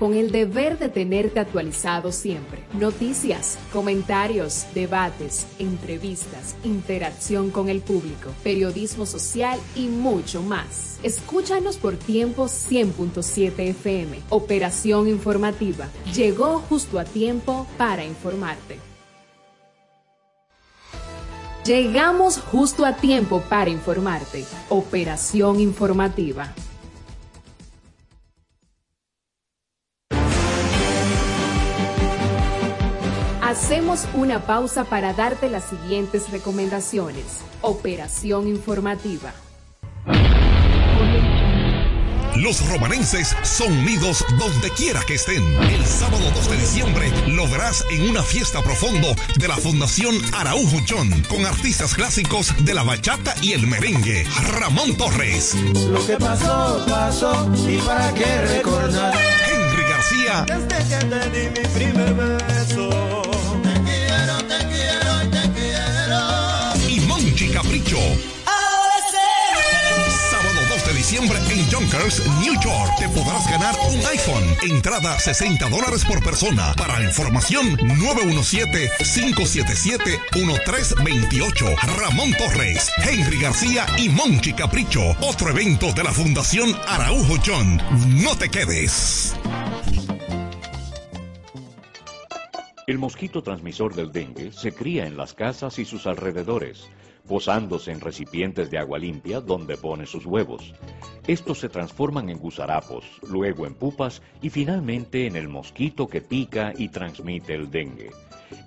con el deber de tenerte actualizado siempre. Noticias, comentarios, debates, entrevistas, interacción con el público, periodismo social y mucho más. Escúchanos por tiempo 100.7 FM. Operación informativa. Llegó justo a tiempo para informarte. Llegamos justo a tiempo para informarte. Operación informativa. Hacemos una pausa para darte las siguientes recomendaciones. Operación informativa. Los romanenses son unidos donde quiera que estén. El sábado 2 de diciembre lo verás en una fiesta profundo de la Fundación Araujo John con artistas clásicos de la bachata y el merengue. Ramón Torres. Lo que pasó, pasó y para qué recordar. Henry García. Desde que te di mi primer beso. New York. Te podrás ganar un iPhone. Entrada 60 dólares por persona. Para información 917-577-1328. Ramón Torres, Henry García y Monchi Capricho. Otro evento de la Fundación Araujo John. No te quedes. El mosquito transmisor del dengue se cría en las casas y sus alrededores, posándose en recipientes de agua limpia donde pone sus huevos. Estos se transforman en gusarapos, luego en pupas y finalmente en el mosquito que pica y transmite el dengue.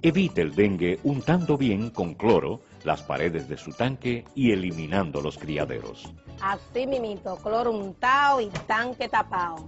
Evite el dengue untando bien con cloro las paredes de su tanque y eliminando los criaderos. Así mimito, cloro untado y tanque tapado.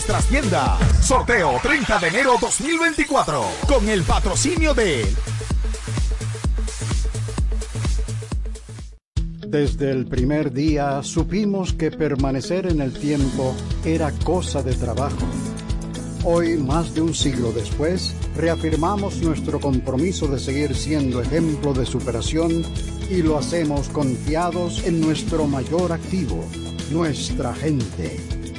nuestras tiendas. Sorteo 30 de enero 2024 con el patrocinio de Desde el primer día supimos que permanecer en el tiempo era cosa de trabajo. Hoy, más de un siglo después, reafirmamos nuestro compromiso de seguir siendo ejemplo de superación y lo hacemos confiados en nuestro mayor activo, nuestra gente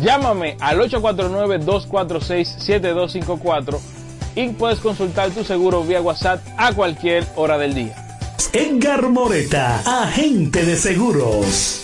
Llámame al 849-246-7254 y puedes consultar tu seguro vía WhatsApp a cualquier hora del día. Edgar Moreta, agente de seguros.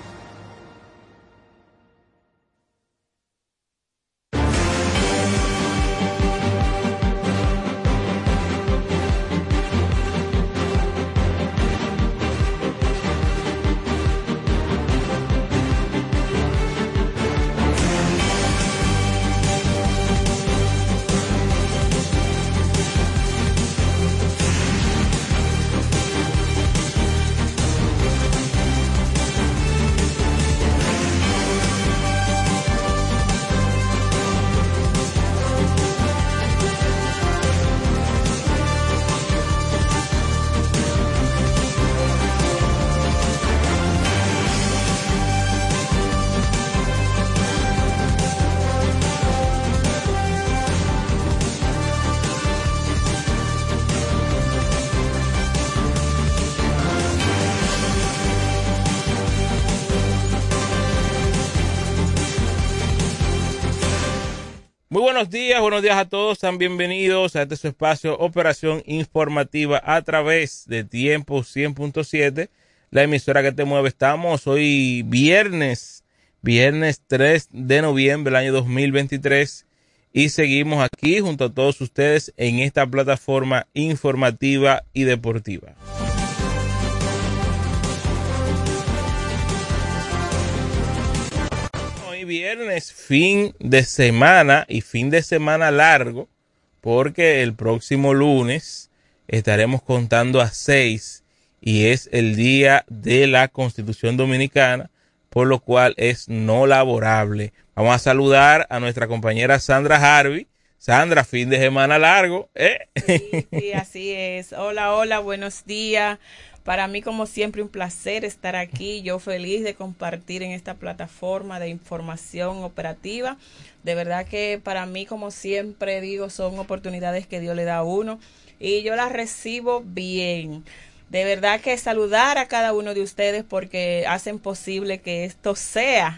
Buenos días, buenos días a todos, sean bienvenidos a este su espacio Operación Informativa a través de Tiempo 100.7, la emisora que te mueve. Estamos hoy viernes, viernes 3 de noviembre del año 2023 y seguimos aquí junto a todos ustedes en esta plataforma informativa y deportiva. Viernes, fin de semana y fin de semana largo, porque el próximo lunes estaremos contando a seis y es el día de la Constitución Dominicana, por lo cual es no laborable. Vamos a saludar a nuestra compañera Sandra Harvey. Sandra, fin de semana largo. ¿eh? Sí, sí, así es. Hola, hola, buenos días. Para mí, como siempre, un placer estar aquí. Yo feliz de compartir en esta plataforma de información operativa. De verdad que para mí, como siempre digo, son oportunidades que Dios le da a uno y yo las recibo bien de verdad que saludar a cada uno de ustedes porque hacen posible que esto sea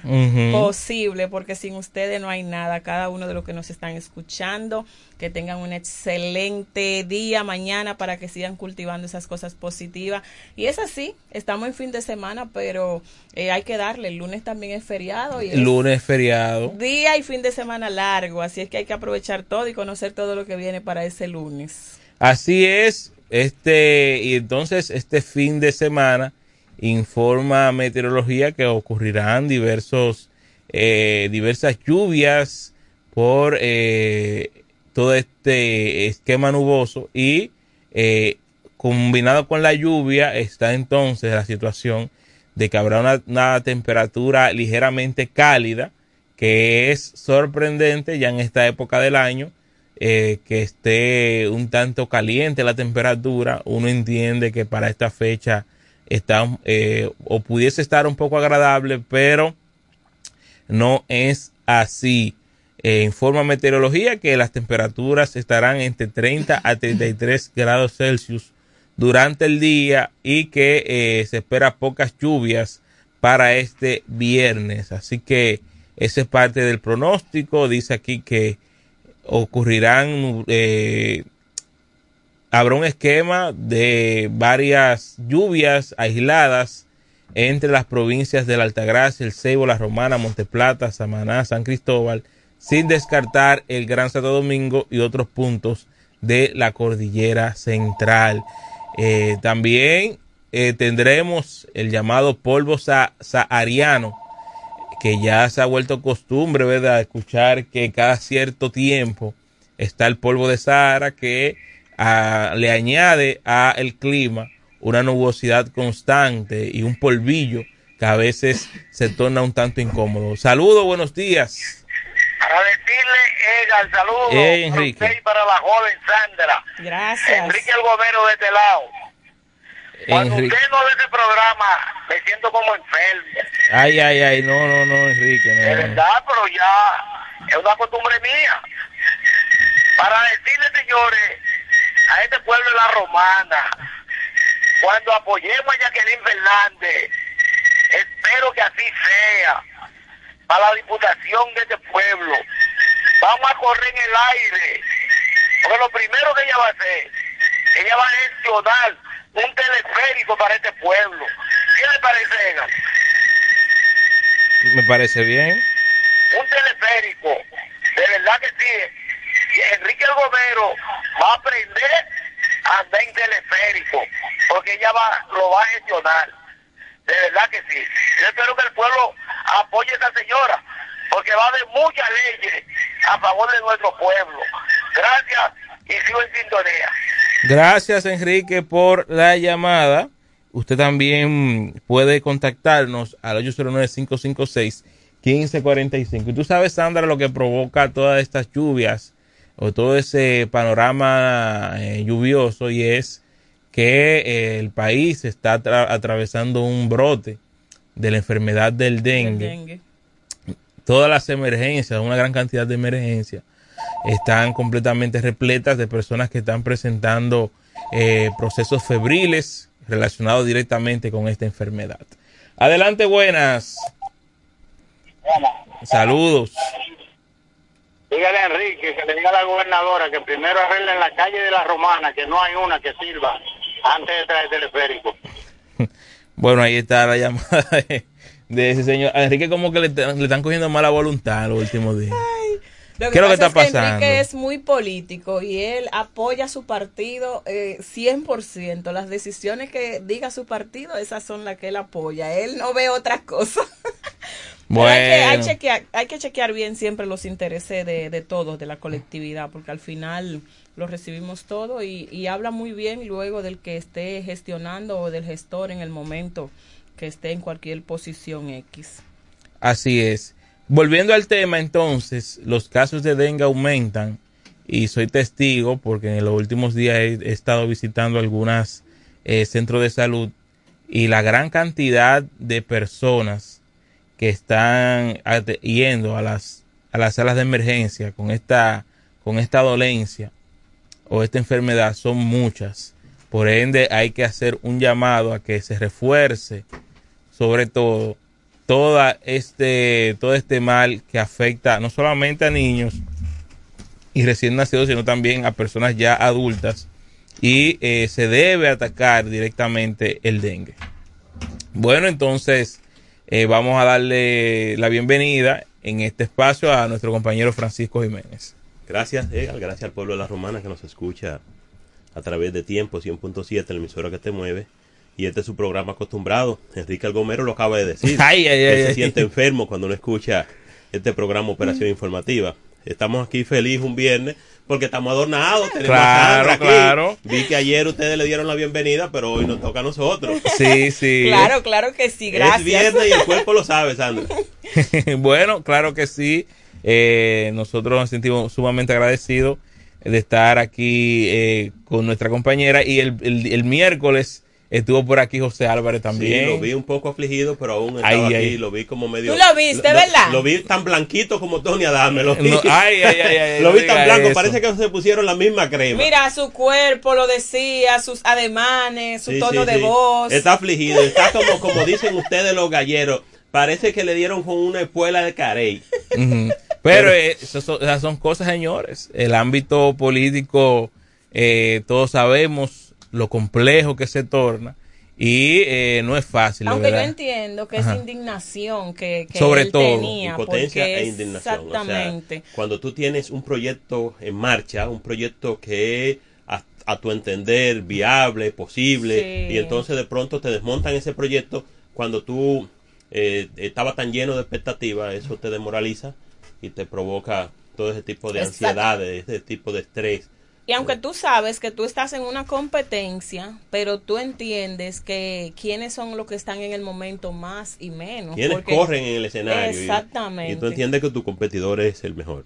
posible, porque sin ustedes no hay nada. Cada uno de los que nos están escuchando, que tengan un excelente día mañana para que sigan cultivando esas cosas positivas. Y es así, estamos en fin de semana, pero eh, hay que darle. El lunes también es feriado. Y lunes es feriado. Día y fin de semana largo, así es que hay que aprovechar todo y conocer todo lo que viene para ese lunes. Así es, este, y entonces este fin de semana informa meteorología que ocurrirán diversos, eh, diversas lluvias por eh, todo este esquema nuboso y eh, combinado con la lluvia está entonces la situación de que habrá una, una, temperatura ligeramente cálida que es sorprendente ya en esta época del año eh, que esté un tanto caliente la temperatura, uno entiende que para esta fecha está eh, o pudiese estar un poco agradable, pero no es así. Eh, informa meteorología que las temperaturas estarán entre 30 a 33 grados Celsius durante el día y que eh, se espera pocas lluvias para este viernes. Así que ese es parte del pronóstico. Dice aquí que ocurrirán, eh, habrá un esquema de varias lluvias aisladas entre las provincias de la Altagracia, el Ceibo, la Romana, Monteplata, Samaná, San Cristóbal, sin descartar el Gran Santo Domingo y otros puntos de la cordillera central. Eh, también eh, tendremos el llamado polvo sahariano, que ya se ha vuelto costumbre, ¿verdad? Escuchar que cada cierto tiempo está el polvo de Sahara que ah, le añade a el clima una nubosidad constante y un polvillo que a veces se torna un tanto incómodo. Saludos, buenos días. Para decirle, Edgar, saludos Eh, Enrique. para la joven Sandra. Gracias. Enrique el Gomero de este lado. Cuando Enrique. usted no ve ese programa, me siento como enfermo. Ay, ay, ay, no, no, no, Enrique. no, De verdad, pero ya es una costumbre mía. Para decirle, señores, a este pueblo de la Romana, cuando apoyemos a Jacqueline Fernández, espero que así sea, para la diputación de este pueblo. Vamos a correr en el aire, porque lo primero que ella va a hacer, ella va a gestionar un teleférico para este pueblo. ¿Qué le parece, Edgar? Me parece bien. un teleférico, de verdad que sí. Y Enrique el va a aprender a andar en teleférico, porque ella va, lo va a gestionar. De verdad que sí. Yo espero que el pueblo apoye a esa señora, porque va a haber muchas leyes a favor de nuestro pueblo. Gracias y sigo en sintonía. Gracias, Enrique, por la llamada. Usted también puede contactarnos al 809-556-1545. Y tú sabes, Sandra, lo que provoca todas estas lluvias o todo ese panorama eh, lluvioso y es que eh, el país está atra- atravesando un brote de la enfermedad del dengue. Dengue. Todas las emergencias, una gran cantidad de emergencias, están completamente repletas de personas que están presentando eh, procesos febriles relacionados directamente con esta enfermedad. Adelante, buenas. Saludos. Dígale a Enrique que le diga a la gobernadora que primero arreglen la calle de la Romana, que no hay una que sirva antes de traer teleférico. Bueno, ahí está la llamada de, de ese señor. A Enrique como que le, le están cogiendo mala voluntad los últimos días. Lo ¿Qué es lo que está es que pasando? Enrique es muy político y él apoya a su partido eh, 100%. Las decisiones que diga su partido, esas son las que él apoya. Él no ve otras cosas. Pero hay, que, hay, Bueno. chequear, hay que chequear bien siempre los intereses de, de todos, de la colectividad, porque al final lo recibimos todo y, y habla muy bien luego del que esté gestionando o del gestor en el momento que esté en cualquier posición X. Así es. Volviendo al tema, entonces, los casos de dengue aumentan y soy testigo porque en los últimos días he, estado visitando algunos centros de salud y la gran cantidad de personas que están yendo a las, a las salas de emergencia con esta, con esta dolencia o esta enfermedad son muchas. Por ende, hay que hacer un llamado a que se refuerce, sobre todo, toda este, todo este mal que afecta no solamente a niños y recién nacidos, sino también a personas ya adultas. Y eh, se debe atacar directamente el dengue. Bueno, entonces eh, vamos a darle la bienvenida en este espacio a nuestro compañero Francisco Jiménez. Gracias. Gracias al pueblo de la Romana que nos escucha a través de Tiempo 100.7, la emisora que te mueve. Y este es su programa acostumbrado. Enrique Algomero lo acaba de decir. Ay, ay, ay, se ay. siente enfermo cuando no escucha este programa Operación Informativa. Estamos aquí feliz un viernes porque estamos adornados. Tenemos Claro, claro. Vi que ayer ustedes le dieron la bienvenida, pero hoy nos toca a nosotros. Sí, sí. Claro, claro que sí, gracias. Es viernes y el cuerpo lo sabe, Sandra. bueno, claro que sí. Eh, nosotros nos sentimos sumamente agradecidos de estar aquí eh, con nuestra compañera y el, el, el miércoles estuvo por aquí José Álvarez también. Sí, lo vi un poco afligido, pero aún estaba Ay, aquí, ay. lo vi como medio... Tú lo viste, lo- ¿verdad? Lo vi tan blanquito como Tony Adame, lo vi, No, ay, ay, ay, ay, lo no vi tan blanco, eso. parece que se pusieron la misma crema. Mira, su cuerpo lo decía, sus ademanes, su Sí, tono sí, de sí. voz. Está afligido, está como, como dicen ustedes los galleros, parece que le dieron con una espuela de carey. Pero eh, eso son- esas son cosas, señores. El ámbito político, eh, todos sabemos lo complejo que se torna y eh, no es fácil. Aunque yo entiendo que Ajá. esa indignación que, que Sobre él todo, tenía, Impotencia porque e indignación. O sea, Exactamente. cuando tú tienes un proyecto en marcha, un proyecto que es a, a tu entender viable, posible, Sí. y entonces de pronto te desmontan ese proyecto cuando tú eh, estabas tan lleno de expectativas, eso te demoraliza y te provoca todo ese tipo de Exacto. ansiedades, ese tipo de estrés. Y aunque tú sabes que tú estás en una competencia, pero tú entiendes que quiénes son los que están en el momento más y menos. Quienes porque- corren en el escenario. y- Exactamente. Y, tú entiendes que tu competidor es el mejor.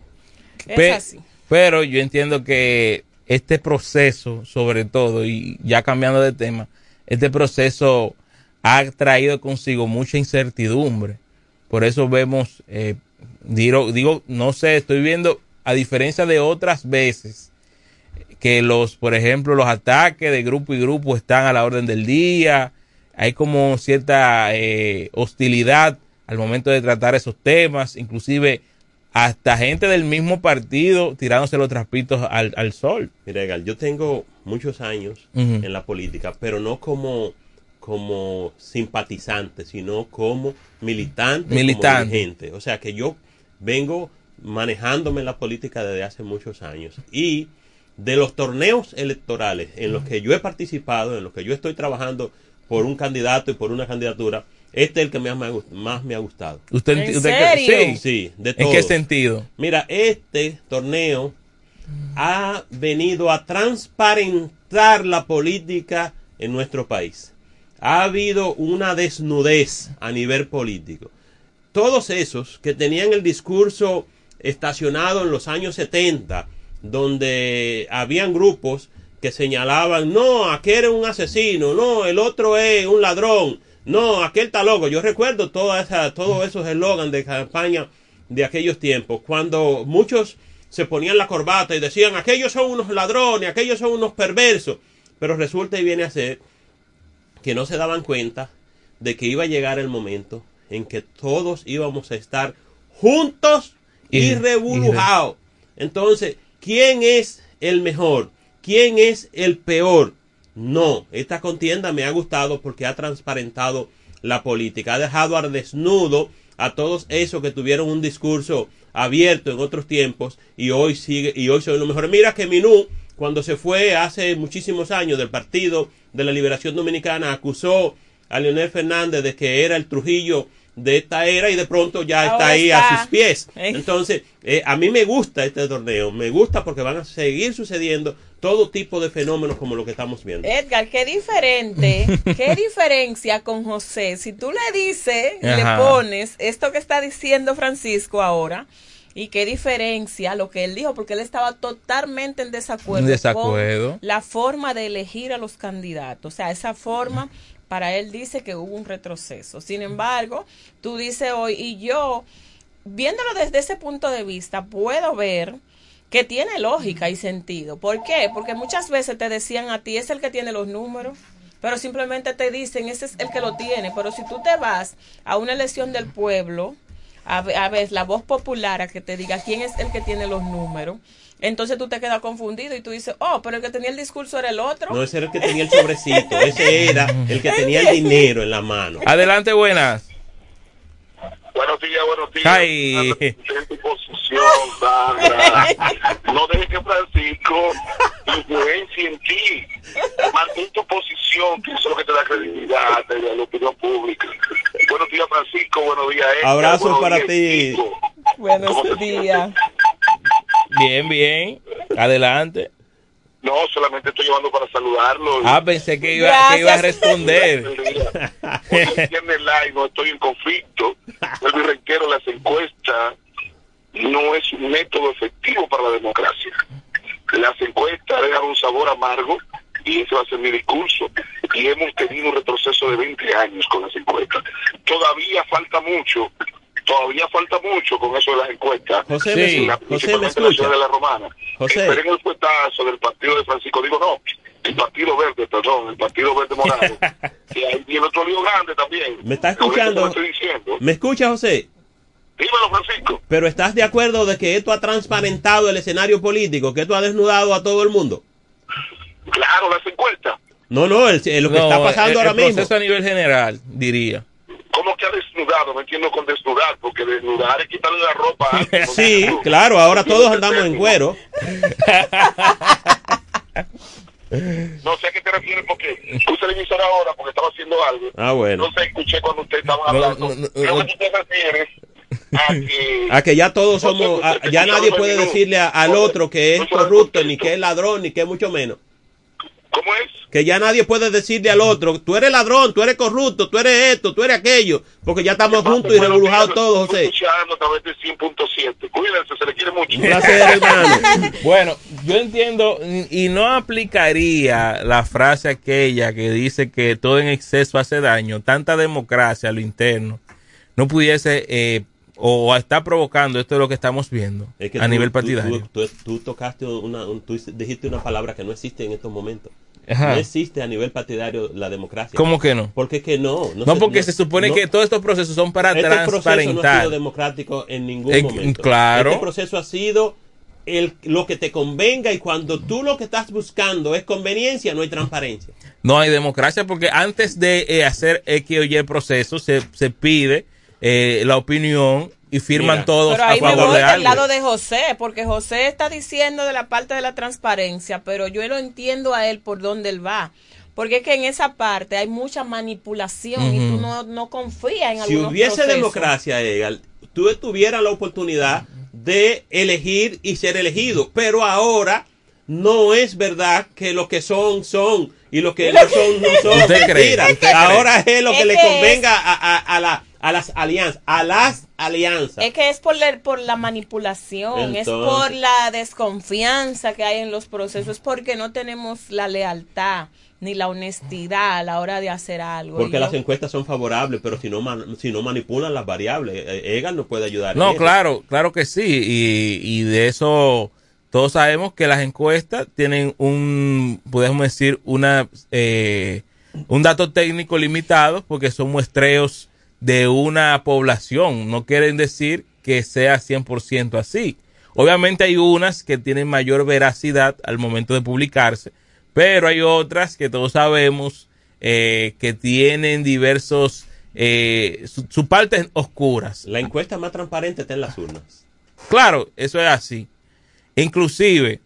Pe- Es así. Pero yo entiendo que este proceso, sobre todo, y ya cambiando de tema, este proceso ha traído consigo mucha incertidumbre. Por eso vemos, eh, digo, digo, no sé, estoy viendo, a diferencia de otras veces, que los, por ejemplo, los ataques de grupo y grupo están a la orden del día, hay como cierta eh, hostilidad al momento de tratar esos temas, inclusive hasta gente del mismo partido tirándose los trapitos al, al sol. Mira, yo tengo muchos años en la política, pero no como, como simpatizante, sino como militante, Militante. como dirigente. O sea que yo vengo manejándome en la política desde hace muchos años. Y de los torneos electorales en los que yo he participado, en los que yo estoy trabajando por un candidato y por una candidatura, este es el que más me ha, más me ha gustado. ¿Usted, ¿En usted- serio? Sí. Sí, de ¿En qué sentido? Mira, este torneo ha venido a transparentar la política en nuestro país. Ha habido una desnudez a nivel político. Todos esos que tenían el discurso estacionado en los años 70, donde habían grupos que señalaban, no, aquel es un asesino, no, el otro es un ladrón, no, aquel está loco. Yo recuerdo toda esa, todos esos eslogans de campaña de aquellos tiempos, cuando muchos se ponían la corbata y decían, aquellos son unos ladrones, aquellos son unos perversos, pero resulta y viene a ser que no se daban cuenta de que iba a llegar el momento en que todos íbamos a estar juntos y, Y-. Entonces, ¿quién es el mejor? ¿Quién es el peor? No, esta contienda me ha gustado porque ha transparentado la política, ha dejado al desnudo a todos esos que tuvieron un discurso abierto en otros tiempos y hoy sigue y hoy son los mejores. Mira que Minú cuando se fue hace muchísimos años del Partido de la Liberación Dominicana acusó a Leonel Fernández de que era el Trujillo de esta era y de pronto ya está ahí está. a sus pies. Entonces, eh, a mí me gusta este torneo, me gusta porque van a seguir sucediendo todo tipo de fenómenos como lo que estamos viendo. Edgar, qué diferente, qué diferencia con José. Si tú le dices, Ajá. le pones esto que está diciendo Francisco ahora, y qué diferencia lo que él dijo, porque él estaba totalmente en desacuerdo, En desacuerdo. con la forma de elegir a los candidatos. O sea, esa forma, para él dice que hubo un retroceso. Sin embargo, tú dices hoy, y yo, viéndolo desde ese punto de vista, puedo ver que tiene lógica y sentido. ¿Por qué? Porque muchas veces te decían a ti, es el que tiene los números, pero simplemente te dicen, ese es el que lo tiene. Pero si tú te vas a una elección del pueblo, a, a ver, la voz popular a que te diga quién es el que tiene los números, entonces tú te quedas confundido y tú dices, oh, pero el que tenía el discurso era el otro. No, ese era el que tenía el sobrecito, ese era el que tenía el dinero en la mano. Adelante, buenas. Buenos días, buenos días. Ay. En tu posición, Sandra. No dejes que Francisco influencie en ti. Mantén tu posición, que eso es lo que te da credibilidad de la opinión pública. Buenos días, Francisco. Buenos días, Edgar. Abrazos Buenos para días, ti. Buenos días. Bien, bien. Adelante. No, solamente estoy llevando para saludarlo. Ah, pensé que iba, que iba a responder. Viernes live, no estoy en conflicto. El virrenquero, las encuestas no es un método efectivo para la democracia. las encuestas dejan un sabor amargo y ese va a ser mi discurso. Y hemos tenido un retroceso de 20 años con las encuestas. Todavía falta mucho, todavía falta mucho con eso de las encuestas. José, me- la- José, ¿me principalmente en la escucha? de la Romana. José. Esperen el puestazo del partido de Francisco. Digo, no, el partido verde, perdón, el partido verde morado. y ahí viene otro lío grande también. ¿Me está escuchando? le estoy diciendo. ¿Me escucha, José? Dímelo, Francisco. Pero ¿estás de acuerdo de que esto ha transparentado el escenario político, que esto ha desnudado a todo el mundo? Claro, las encuestas. No, no, el- el- lo que No, está pasando el- ahora el mismo. proceso a nivel general, diría. ¿Cómo que ha desnudado? No entiendo con desnudar, porque desnudar es quitarle la ropa. a alguien. Sí, claro, ahora todos andamos en cuero. No sé a qué te refieres porque puse el emisor ahora porque estaba haciendo algo. Ah, bueno. No sé, escuché cuando usted estaba No, hablando. no, no, Creo no. que tú te refieres a que... A que ya todos somos, a- ya nadie puede decirle a- al otro que es corrupto, ni que es ladrón, ni que es mucho menos. ¿Cómo es? Que ya nadie puede decirle al otro, tú eres ladrón, tú eres corrupto, tú eres esto, tú eres aquello, porque ya estamos juntos y revolujados todos, José. escuchando a través de 100.7. Cuídense, se le quiere mucho. Hermano. Bueno, yo entiendo y no aplicaría la frase aquella que dice que todo en exceso hace daño, tanta democracia a lo interno, no pudiese eh, o está provocando esto es lo que estamos viendo Es que a tú- nivel tú- partidario. Tú, tú- tú tocaste una, un- tú dijiste una palabra que no existe en estos momentos. Ajá. No existe a nivel partidario la democracia. ¿Cómo que no? Porque que no. No, porque se supone que todos estos procesos son para este proceso no ha transparentar. sido democrático en ningún Eh, momento. claro. Este proceso ha sido el, lo que te convenga y cuando tú lo que estás buscando es conveniencia, no hay transparencia. No hay democracia porque antes de eh, hacer X o Y proceso se, se pide eh, la opinión y firman Mira. todos Pero a ahí me favor voy de del algo. lado de José, porque José está diciendo de la parte de la transparencia, pero yo lo entiendo a él por donde él va. Porque es que en esa parte hay mucha manipulación y tú no, no confías en Si algunos hubiese procesos. democracia, Egal, tú tuvieras la oportunidad de elegir y ser elegido. Pero ahora no es verdad que lo que son, son y lo que no son, no son. ¿Usted cree? Mentira. ¿Usted cree? Ahora es lo que Es le convenga a, a- a la- a las alianzas. A las alianzas. Es que es por la, por la manipulación, es por la desconfianza que hay en los procesos, es porque no tenemos la lealtad ni la honestidad a la hora de hacer algo. Porque las encuestas son favorables, pero si no, man- si no manipulan las variables, eh, Egal no puede ayudar. No, claro, claro que sí. Y, y de eso todos sabemos que las encuestas tienen un, podemos decir, una, eh, un dato técnico limitado porque son muestreos de una población. No quieren decir que sea 100% así. Obviamente hay unas que tienen mayor veracidad al momento de publicarse, pero hay otras que todos sabemos eh, que tienen diversos, eh, su, su partes oscuras. La encuesta más transparente está en las urnas. Claro, eso es así. Inclusive,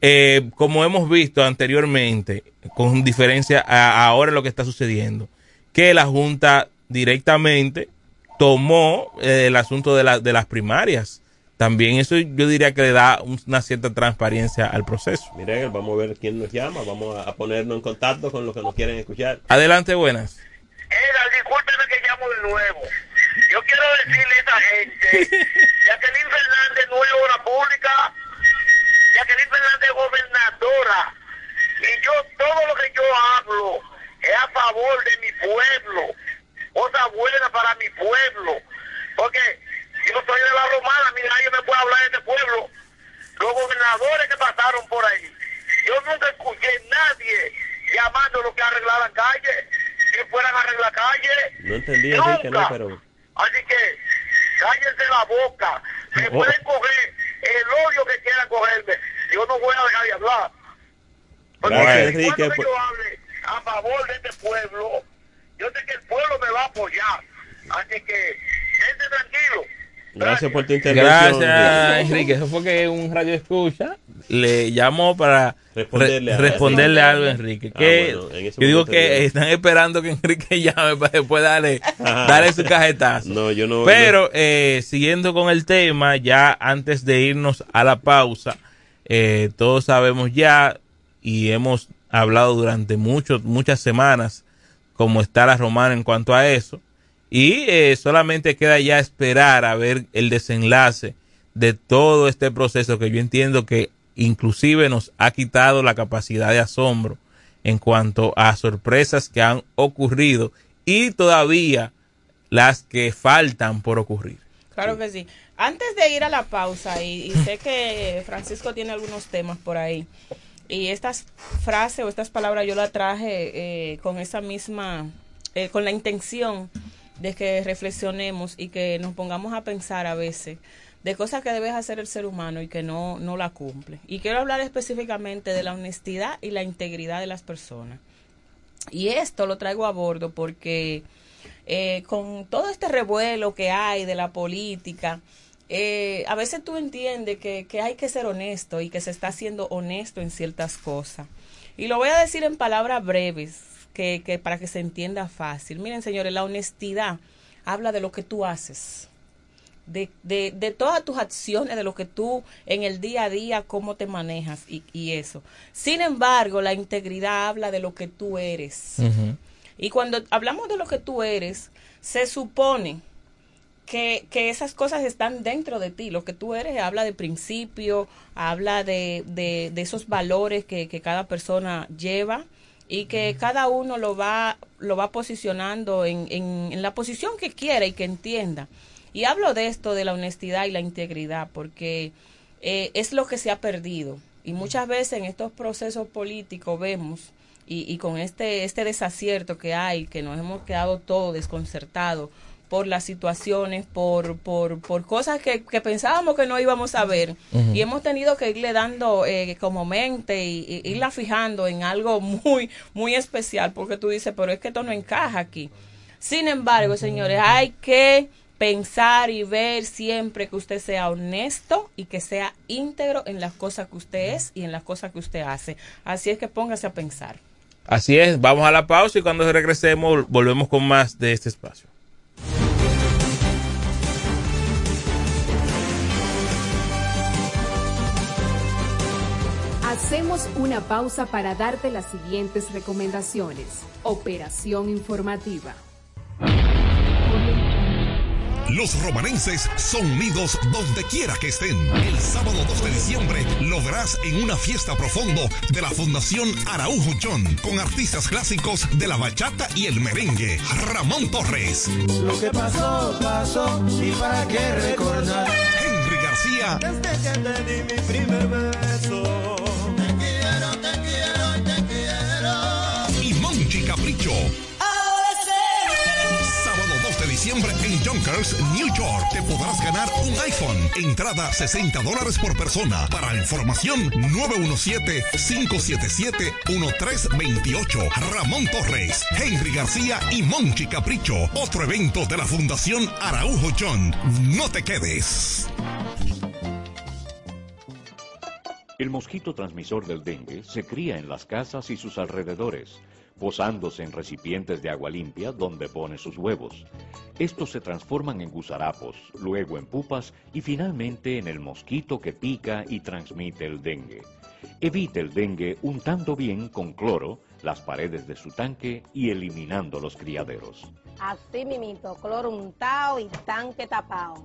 eh, como hemos visto anteriormente, con diferencia a ahora lo que está sucediendo, que la Junta directamente tomó eh, el asunto de, la- de las primarias. También eso yo diría que le da un- una cierta transparencia al proceso. Mira, Egal, vamos a ver quién nos llama, vamos a, ponernos en contacto con los que nos quieren escuchar. Adelante, buenas. Edgar, discúlpeme que llamo de nuevo. Yo quiero decirle a esa gente, Jacqueline Fernández no es obra pública, Jacqueline Fernández es gobernadora. Y yo, todo lo que yo hablo es a favor de mi pueblo, buena para mi pueblo. Porque yo soy de la romana, mira, nadie me puede hablar de este pueblo. Los gobernadores que pasaron por ahí, yo nunca escuché nadie llamando a los que arreglaran calle, que fueran a arreglar calle. No entendí, Enrique, no, Nunca. pero... Así que cállense la boca. Me Oh. pueden coger el odio que quieran cogerme. Yo no voy a dejar de hablar. Porque Gracias, cuando Enrique. por- yo hable a favor de este pueblo, yo sé que el pueblo me va a apoyar. Así que, gente tranquilo. Gracias por tu intervención. Gracias, Enrique. Eso fue que un radio escucha le llamó para Responderle re- a- responderle algo a Enrique. Ah, Que bueno, en ese yo digo que ya- están esperando que Enrique llame para después darle, Ajá. darle su cajetazo. No, yo no. Pero eh, siguiendo con el tema, ya antes de irnos a la pausa, eh, todos sabemos ya y hemos hablado durante muchos muchas semanas cómo está la romana en cuanto a eso. Y eh, solamente queda ya esperar a ver el desenlace de todo este proceso que yo entiendo que inclusive nos ha quitado la capacidad de asombro en cuanto a sorpresas que han ocurrido y todavía las que faltan por ocurrir. Claro que sí. Antes de ir a la pausa, y, y sé que Francisco tiene algunos temas por ahí, y estas frases o estas palabras yo las traje eh, con esa misma, eh, con la intención de que reflexionemos y que nos pongamos a pensar a veces de cosas que debe hacer el ser humano y que no, no la cumple. Y quiero hablar específicamente de la honestidad y la integridad de las personas. Y esto lo traigo a bordo porque eh, con todo este revuelo que hay de la política, eh, a veces tú entiendes que, que, hay que ser honesto y que se está siendo honesto en ciertas cosas. Y lo voy a decir en palabras breves, que, que para que se entienda fácil. Miren, señores, la honestidad habla de lo que tú haces. De, de, de, todas tus acciones, de lo que tú en el día a día, cómo te manejas y, y eso. Sin embargo, la integridad habla de lo que tú eres. Uh -huh. Y cuando hablamos de lo que tú eres, se supone que, que, esas cosas están dentro de ti. Lo que tú eres habla de principio, habla de, de, de esos valores que, que, cada persona lleva y que cada uno lo va, lo va posicionando en, en, en, la posición que quiera y que entienda. Y hablo de esto, de la honestidad y la integridad, porque eh, es lo que se ha perdido. Y muchas veces en estos procesos políticos vemos, y, y con este, este desacierto que hay, que nos hemos quedado todos desconcertados, por las situaciones, por, por, por cosas que, que, pensábamos que no íbamos a ver. Uh -huh. Y hemos tenido que irle dando eh, como mente y, y, irla fijando en algo muy, muy especial, porque tú dices, pero es que esto no encaja aquí. Sin embargo, señores, hay que pensar y ver siempre que usted sea honesto y que sea íntegro en las cosas que usted es y en las cosas que usted hace. Así es que póngase a pensar. Así es, vamos a la pausa y cuando regresemos volvemos con más de este espacio. Hacemos una pausa para darte las siguientes recomendaciones. Operación informativa. Los romanenses son unidos donde quiera que estén. El sábado 2 de diciembre lo verás en una fiesta profundo de la Fundación Araujo John con artistas clásicos de la bachata y el merengue. Ramón Torres. Lo que pasó, pasó y para qué recordar. Henry García. Desde que te di mi primer beso. 8. Sábado 2 de diciembre en Junkers, New York, te podrás ganar un iPhone. Entrada 60 dólares por persona. Para información 917-577-1328. Ramón Torres, Henry García y Monchi Capricho. Otro evento de la Fundación Araujo John. No te quedes. El mosquito transmisor del dengue se cría en las casas y sus alrededores posándose en recipientes de agua limpia donde pone sus huevos. Estos se transforman en gusarapos, luego en pupas y finalmente en el mosquito que pica y transmite el dengue. Evite el dengue untando bien con cloro las paredes de su tanque y eliminando los criaderos. Así mimito, cloro untado y tanque tapado.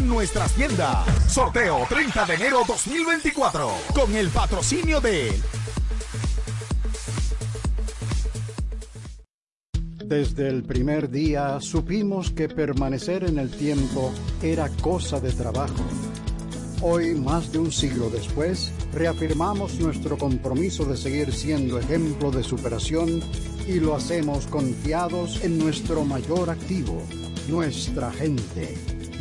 nuestra nuestras tiendas. Sorteo 30 de enero 2024 con el patrocinio de Desde el primer día supimos que permanecer en el tiempo era cosa de trabajo. Hoy, más de un siglo después, reafirmamos nuestro compromiso de seguir siendo ejemplo de superación y lo hacemos confiados en nuestro mayor activo, nuestra gente.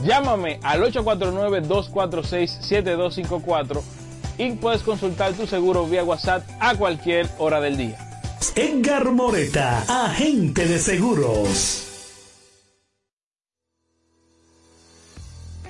Llámame al 849-246-7254 y puedes consultar tu seguro vía WhatsApp a cualquier hora del día. Edgar Moreta, agente de seguros.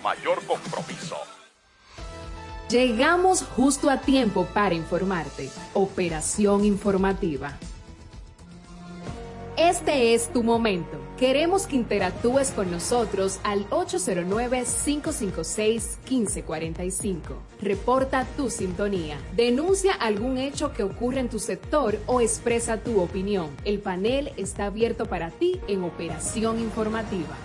mayor compromiso. Llegamos justo a tiempo para informarte. Operación informativa. Este es tu momento. Queremos que interactúes con nosotros al 809-556-1545. Reporta tu sintonía. Denuncia algún hecho que ocurre en tu sector o expresa tu opinión. El panel está abierto para ti en Operación Informativa.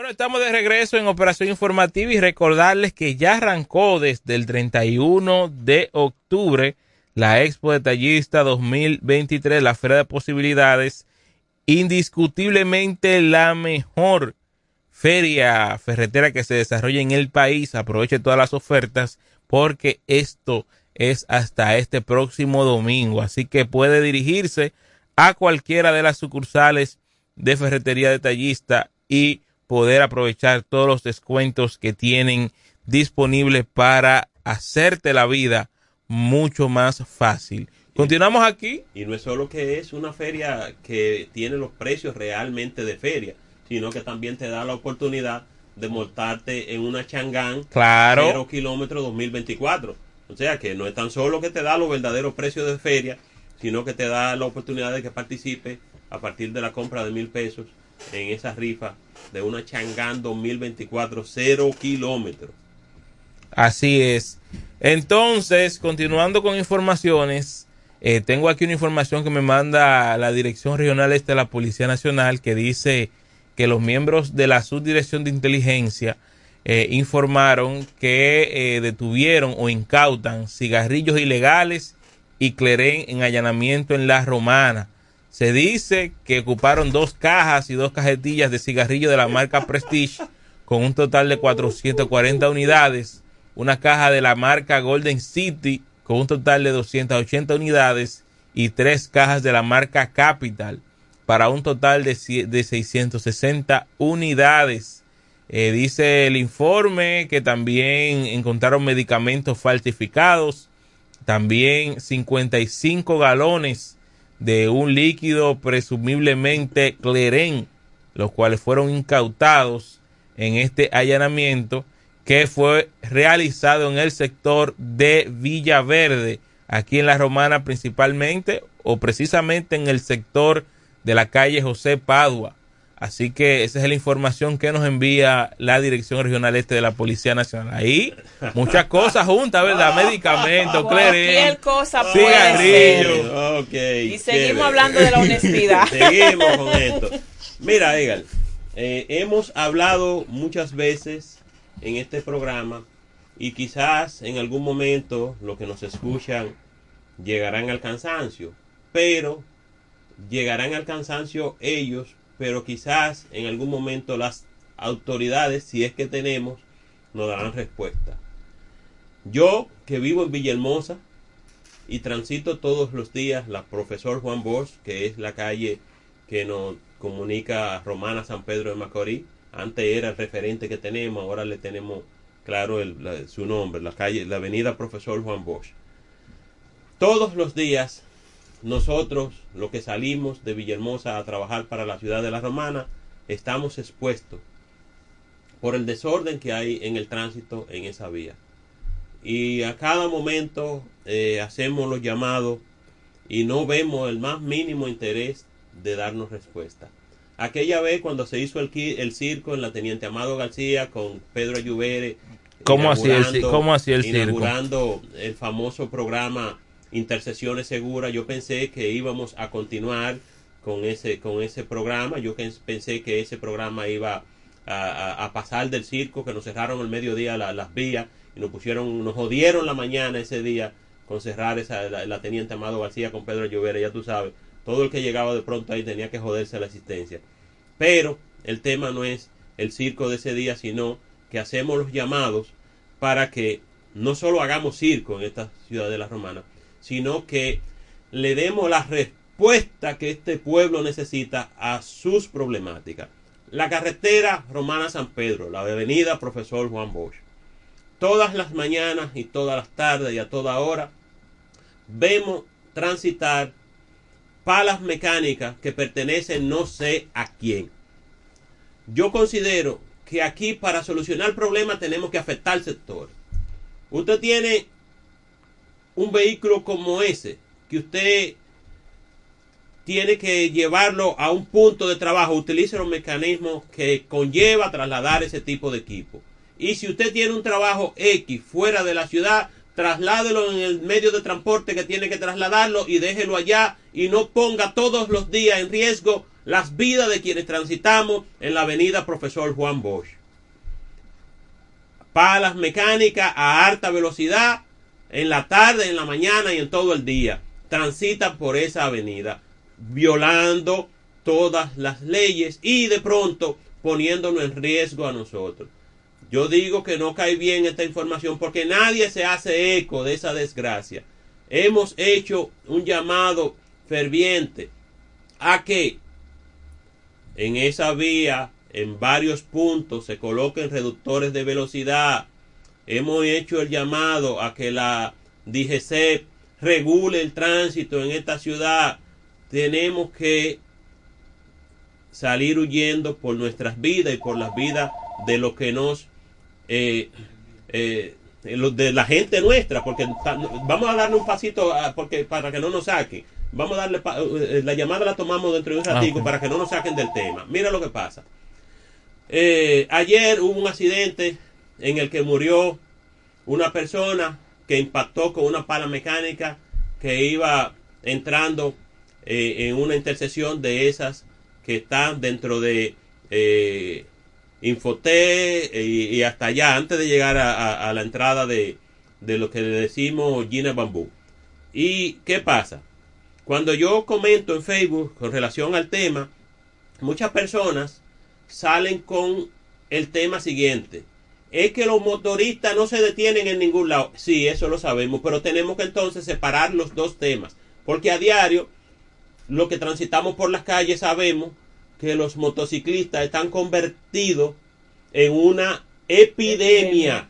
Bueno, estamos de regreso en Operación Informativa y recordarles que ya arrancó desde el 31 de octubre la Expo Detallista 2023, la Feria de Posibilidades, indiscutiblemente la mejor feria ferretera que se desarrolla en el país. Aproveche todas las ofertas porque esto es hasta este próximo domingo. Así que puede dirigirse a cualquiera de las sucursales de Ferretería Detallista y poder aprovechar todos los descuentos que tienen disponibles para hacerte la vida mucho más fácil. Continuamos aquí. Y no es solo que es una feria que tiene los precios realmente de feria, sino que también te da la oportunidad de montarte en una Changán Claro. 0 kilómetros 2024. O sea que no es tan solo que te da los verdaderos precios de feria, sino que te da la oportunidad de que participe a partir de la compra de mil pesos en esa rifa de una Changán 2024 0 kilómetros. Así es. Entonces, continuando con informaciones, eh, tengo aquí una información que me manda la Dirección Regional Este de la Policía Nacional que dice que los miembros de la Subdirección de Inteligencia eh, informaron que eh, detuvieron o incautan cigarrillos ilegales y clerén en allanamiento en La Romana. Se dice que ocuparon dos cajas y dos cajetillas de cigarrillos de la marca Prestige con un total de 440 unidades, una caja de la marca Golden City con un total de 280 unidades y tres cajas de la marca Capital para un total de 660 unidades. Eh, dice el informe que también encontraron medicamentos falsificados, también 55 galones de un líquido presumiblemente clerén, los cuales fueron incautados en este allanamiento que fue realizado en el sector de Villaverde, aquí en la Romana principalmente, o precisamente en el sector de la calle José Padua. Así que esa es la información que nos envía la Dirección Regional Este de la Policía Nacional. Ahí muchas cosas juntas, ¿verdad? Medicamentos, Cualquier cosa puede cigarrillos. Ok. Y seguimos chévere. hablando de la honestidad. seguimos con esto. Mira, Egal, eh, hemos hablado muchas veces en este programa y quizás en algún momento los que nos escuchan llegarán al cansancio, pero llegarán al cansancio ellos, pero quizás en algún momento las autoridades, si es que tenemos, nos darán respuesta. Yo, que vivo en Villahermosa y transito todos los días la profesor Juan Bosch, que es la calle que nos comunica Romana San Pedro de Macorís. Antes era el referente que tenemos, ahora le tenemos claro su nombre, la calle, la avenida Profesor Juan Bosch. Todos los días nosotros, los que salimos de Villahermosa a trabajar para la ciudad de la Romana, estamos expuestos por el desorden que hay en el tránsito en esa vía. Y a cada momento eh, hacemos los llamados y no vemos el más mínimo interés de darnos respuesta. Aquella vez cuando se hizo el, circo en la Teniente Amado García con Pedro Ayubere. ¿Cómo el inaugurando- cómo hacía el circo? Inaugurando el famoso programa Intercesiones Seguras, yo pensé que íbamos a continuar con ese, con ese programa. Yo pensé que ese programa iba a, pasar del circo, que nos cerraron el mediodía la- las vías y nos pusieron, nos jodieron la mañana ese día con cerrar esa, la, la Teniente Amado García con Pedro Llovera, ya tú sabes. Todo el que llegaba de pronto ahí tenía que joderse la asistencia. Pero el tema no es el circo de ese día, sino que hacemos los llamados para que no solo hagamos circo en esta ciudad de la Romana, sino que le demos la respuesta que este pueblo necesita a sus problemáticas. La carretera Romana San Pedro, la avenida Profesor Juan Bosch. Todas las mañanas y todas las tardes y a toda hora vemos transitar palas mecánicas que pertenecen no sé a quién. Yo considero que aquí para solucionar problemas tenemos que afectar el sector. Usted tiene un vehículo como ese, que usted tiene que llevarlo a un punto de trabajo, utilice los mecanismos que conlleva trasladar ese tipo de equipo. Y si usted tiene un trabajo X fuera de la ciudad, trasládelo en el medio de transporte que tiene que trasladarlo y déjelo allá y no ponga todos los días en riesgo las vidas de quienes transitamos en la avenida Profesor Juan Bosch. Palas mecánicas a alta velocidad en la tarde, en la mañana y en todo el día. Transitan por esa avenida, violando todas las leyes y de pronto poniéndonos en riesgo a nosotros. Yo digo que no cae bien esta información porque nadie se hace eco de esa desgracia. Hemos hecho un llamado ferviente a que en esa vía, en varios puntos, se coloquen reductores de velocidad. Hemos hecho el llamado a que la DGC regule el tránsito en esta ciudad. Tenemos que salir huyendo por nuestras vidas y por las vidas de los que nos eh, eh, de la gente nuestra porque vamos a darle un pasito a- porque para que no nos saquen vamos a darle eh, la llamada la tomamos dentro de un Ah, ratico para que no nos saquen del tema. Mira lo que pasa. Eh, ayer hubo un accidente en el que murió una persona que impactó con una pala mecánica que iba entrando eh, en una intersección de esas que están dentro de eh, eh, y, hasta allá, antes de llegar a la entrada de, de lo que le decimos Gina Bambú. ¿Y qué pasa? Cuando yo comento en Facebook con relación al tema, muchas personas salen con el tema siguiente. Es que los motoristas no se detienen en ningún lado. Sí, eso lo sabemos, pero tenemos que entonces separar los dos temas. Porque a diario, lo que transitamos por las calles sabemos que los motociclistas están convertidos en una epidemia.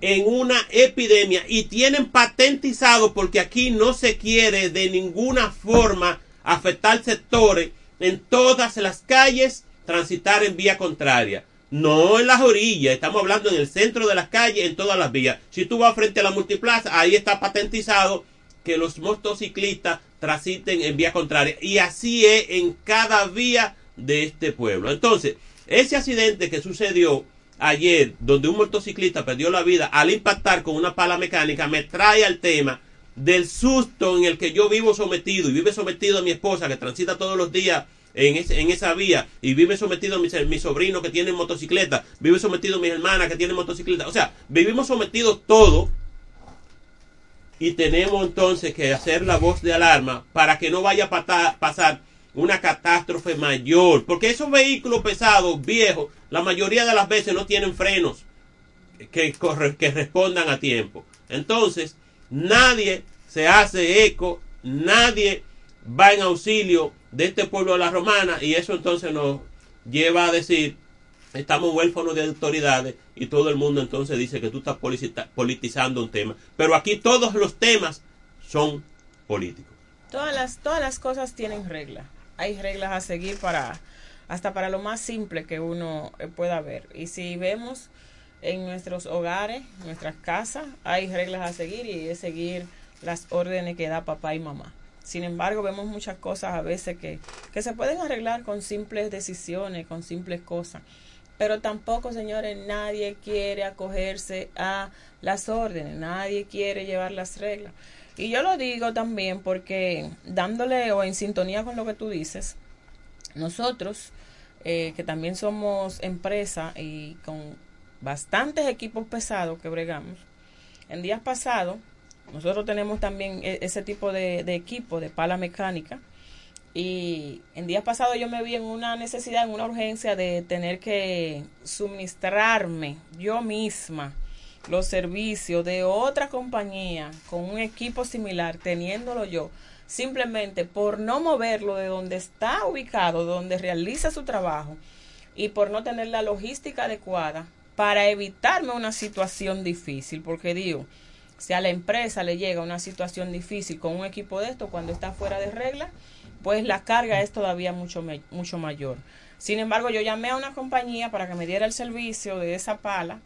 En una epidemia. Y tienen patentizado porque aquí no se quiere de ninguna forma afectar sectores en todas las calles transitar en vía contraria. No en las orillas, estamos hablando en el centro de las calles, en todas las vías. Si tú vas frente a la multiplaza, ahí está patentizado que los motociclistas transiten en vía contraria. Y así es en cada vía de este pueblo. Entonces, ese accidente que sucedió ayer, donde un motociclista perdió la vida al impactar con una pala mecánica, me trae al tema del susto en el que yo vivo sometido y vive sometido a mi esposa que transita todos los días en, en esa vía y vive sometido a mi, mi sobrino que tiene motocicleta, vive sometido a mi hermana que tiene motocicleta. O sea, vivimos sometidos todos y tenemos entonces que hacer la voz de alarma para que no vaya a pasar una catástrofe mayor. Porque esos vehículos pesados, viejos, la mayoría de las veces no tienen frenos que, que respondan a tiempo. Entonces, nadie se hace eco, nadie va en auxilio de este pueblo de la romana y eso entonces nos lleva a decir estamos huérfanos de autoridades y todo el mundo entonces dice que tú estás politizando un tema. Pero aquí todos los temas son políticos. Todas las, todas las cosas tienen reglas. Hay reglas a seguir para hasta para lo más simple que uno eh, pueda ver. Y si vemos en nuestros hogares, nuestras casas, hay reglas a seguir y es seguir las órdenes que da papá y mamá. Sin embargo, vemos muchas cosas a veces que, que se pueden arreglar con simples decisiones, con simples cosas. Pero tampoco, señores, nadie quiere acogerse a las órdenes, nadie quiere llevar las reglas. Y yo lo digo también porque dándole o en sintonía con lo que tú dices, nosotros, eh, que también somos empresa y con bastantes equipos pesados que bregamos, en días pasados, nosotros tenemos también e- ese tipo de, de equipo de pala mecánica. Y en días pasados yo me vi en una necesidad, en una urgencia de tener que suministrarme yo misma los servicios de otra compañía con un equipo similar, teniéndolo yo, simplemente por no moverlo de donde está ubicado, donde realiza su trabajo y por no tener la logística adecuada para evitarme una situación difícil, porque digo, si a la empresa le llega una situación difícil con un equipo de esto cuando está fuera de regla, pues la carga es todavía mucho, mucho mayor. Sin embargo, yo llamé a una compañía para que me diera el servicio de esa pala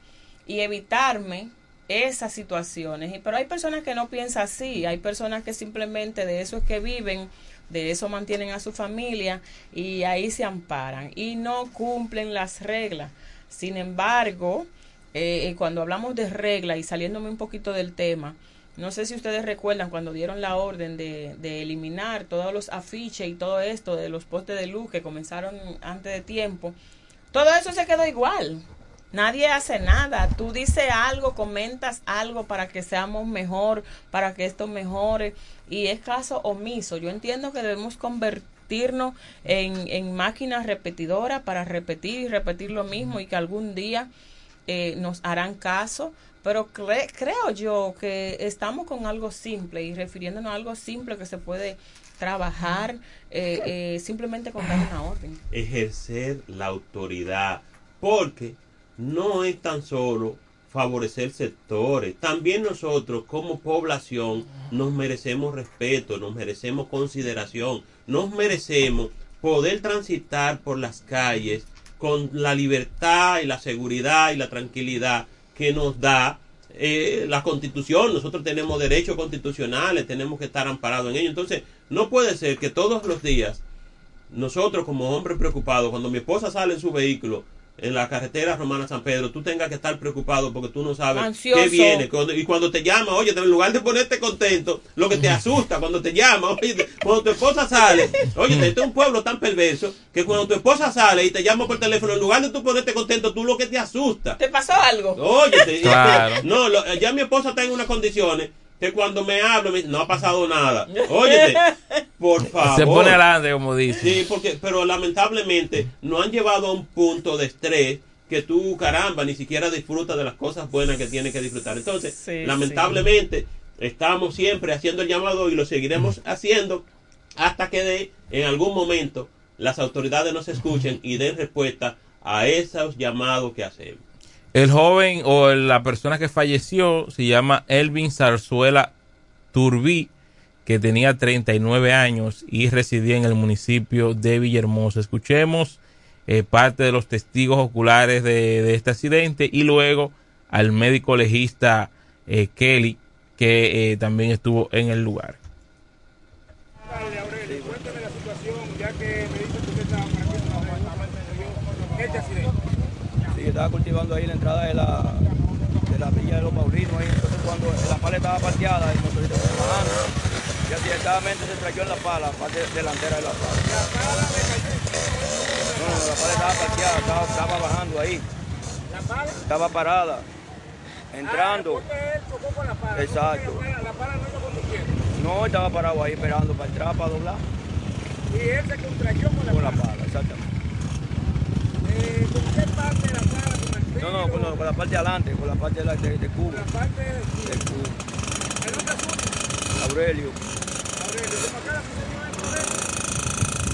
y evitarme esas situaciones. Pero hay personas que no piensan así, hay personas que simplemente de eso es que viven, de eso mantienen a su familia y ahí se amparan y no cumplen las reglas. Sin embargo, eh, eh, cuando hablamos de reglas y saliéndome un poquito del tema, no sé si ustedes recuerdan cuando dieron la orden de, de eliminar todos los afiches y todo esto de los postes de luz que comenzaron antes de tiempo. Todo eso se quedó igual. Nadie hace nada. Tú dices algo, comentas algo para que seamos mejor, para que esto mejore. Y es caso omiso. Yo entiendo que debemos convertirnos en, en máquinas repetidoras para repetir y repetir lo mismo y que algún día eh, nos harán caso. Pero cre- creo yo que estamos con algo simple y refiriéndonos a algo simple que se puede trabajar eh, eh, simplemente con dar una orden. ejercer la autoridad, porque no es tan solo favorecer sectores, también nosotros como población nos merecemos respeto, nos merecemos consideración, nos merecemos poder transitar por las calles con la libertad y la seguridad y la tranquilidad que nos da eh, la constitución, nosotros tenemos derechos constitucionales, tenemos que estar amparados en ello. Entonces, no puede ser que todos los días nosotros como hombres preocupados, cuando mi esposa sale en su vehículo, en la carretera Romana San Pedro, tú tengas que estar preocupado porque tú no sabes Ansioso. qué viene. Cuando- y cuando te llama, oye, en lugar de ponerte contento, lo que te asusta cuando te llama, oye, cuando tu esposa sale, oye, este es un pueblo tan perverso que cuando tu esposa sale y te llama por teléfono, en lugar de tú ponerte contento, tú lo que te asusta. ¿Te pasó algo? Oye, te- Claro. no, lo- ya mi esposa está en unas condiciones que cuando me dice, no ha pasado nada. Óyete, por favor. Se pone adelante, como dice. Sí, porque, pero lamentablemente nos han llevado a un punto de estrés que tú, caramba, ni siquiera disfrutas de las cosas buenas que tienes que disfrutar. Entonces, Sí, lamentablemente, estamos siempre haciendo el llamado y lo seguiremos haciendo hasta que de, en algún momento las autoridades nos escuchen y den respuesta a esos llamados que hacemos. El joven o la persona que falleció se llama Elvin Zarzuela Turbí, que tenía 39 años y residía en el municipio de Villahermosa. Escuchemos eh, parte de los testigos oculares de, este accidente y luego al médico legista eh, Kelly, que eh, también estuvo en el lugar la situación, ya que me dice que usted estaba por aquí, este accidente. Sí, yo estaba cultivando ahí la entrada de la, de la villa de los Paulinos. Ahí. Entonces, cuando la pala estaba parqueada, el motorista se bajando y accidentadamente se trayó en la pala, la parte delantera de la pala. No, no, la pala estaba parqueada, estaba, estaba bajando ahí. ¿La pala? Estaba parada, entrando. Ah, él con la pala. Exacto. No, la pala no estaba parado ahí esperando para entrar, para doblar. Y él se contrayó con la Con la pala. pala, exactamente. Eh, ¿Con qué parte de la? ¿Con el No, no, con, la- con la parte de adelante, con la parte de, la, de, de cubo. La parte de... Del cubo. ¿El nombre suyo? Aurelio. Aurelio.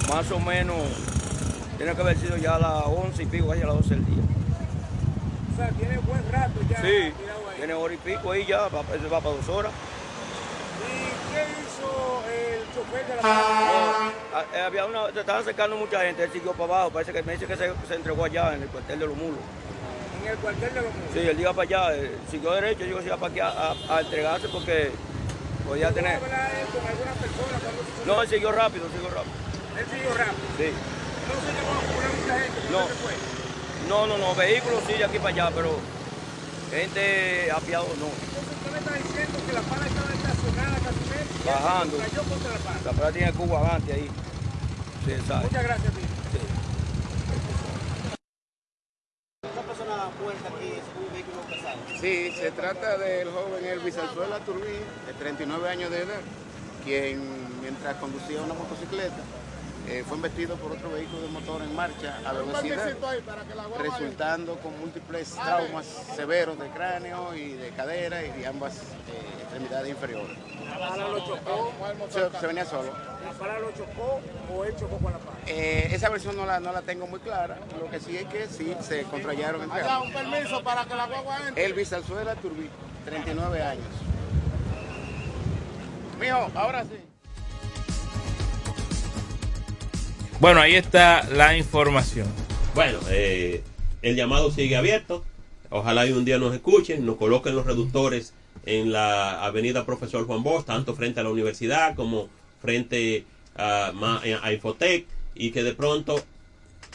Más o menos, tiene que haber sido ya a las 11 y pico, casi a las 12 del día. O sea, tiene buen rato ya Sí, tiene hora y pico ahí ya, va, va para dos horas. ¿Y qué hizo el chofer de la No, pala? a- eh, había una, se estaban acercando mucha gente, él siguió para abajo, parece que me dice que se, se entregó allá en el cuartel de los mulos. En el cuartel de los muros. Sí, él iba para allá, eh, siguió derecho, se iba para aquí a, a- a entregarse porque podía tener... ¿Pudo hablar él con alguna persona cuando? No, él siguió rápido, siguió rápido. Él siguió rápido. Sí. No se llevó a acumular mucha gente. ¿por No. dónde fue? No, no, no, vehículos sí de aquí para allá, pero gente apiado no. Entonces usted me está diciendo que la pala estaba estacionada casi y él se Bajando. la pala tiene el cubo adelante ahí. Sí. Muchas gracias, tío. Sí. ¿Esta persona muerta aquí es un vehículo casado? Sí, se trata del joven Elvis Alzuela Turbí, de 39 años de edad, quien mientras conducía una motocicleta eh, fue embestido por otro vehículo de motor en marcha a velocidad, resultando con múltiples traumas severos de cráneo y de cadera y de ambas eh, extremidades inferiores. ¿La pala lo chocó? Se, se venía solo. ¿La pala lo chocó o él chocó con la pala? Eh, esa versión no la, no la tengo muy clara, lo que sí es que sí se contrayeron entre Allá, un permiso para que la guagua entre. Elvis Alzuela Turbí, 39 años. Mijo, ahora sí. Bueno, ahí está la información. Bueno, eh, el llamado sigue abierto. Ojalá y un día nos escuchen, nos coloquen los reductores en la avenida Profesor Juan Bosch, tanto frente a la universidad como frente a, a Infotec, y que de pronto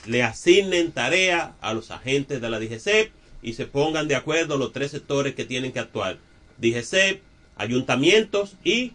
le asignen tarea a los agentes de la DGCEP y se pongan de acuerdo los tres sectores que tienen que actuar. DGCEP, ayuntamientos y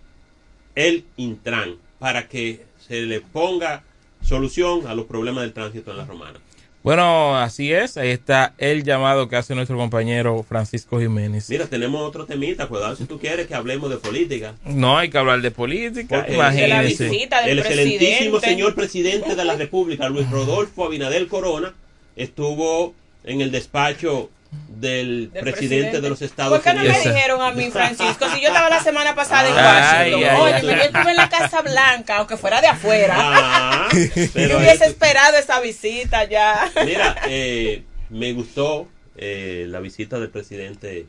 el Intran, para que se le ponga solución a los problemas del tránsito en la romana. Bueno, así es. Ahí está el llamado que hace nuestro compañero Francisco Jiménez. Mira, tenemos otro temita, cuidado si tú quieres que hablemos de política. No hay que hablar de política. Porque Imagínense. el excelentísimo señor presidente de la República, Luis Rodolfo Abinadel Corona, estuvo en el despacho del, Del presidente, de los Estados ¿Por qué no Unidos. me dijeron a mí, Francisco? Si yo estaba la semana pasada en Washington. ay, Oye, ay. yo estuve en la Casa Blanca, aunque fuera de afuera. Ah, yo hubiese ahí- esperado esa visita ya. Mira, eh, me gustó eh, la visita del presidente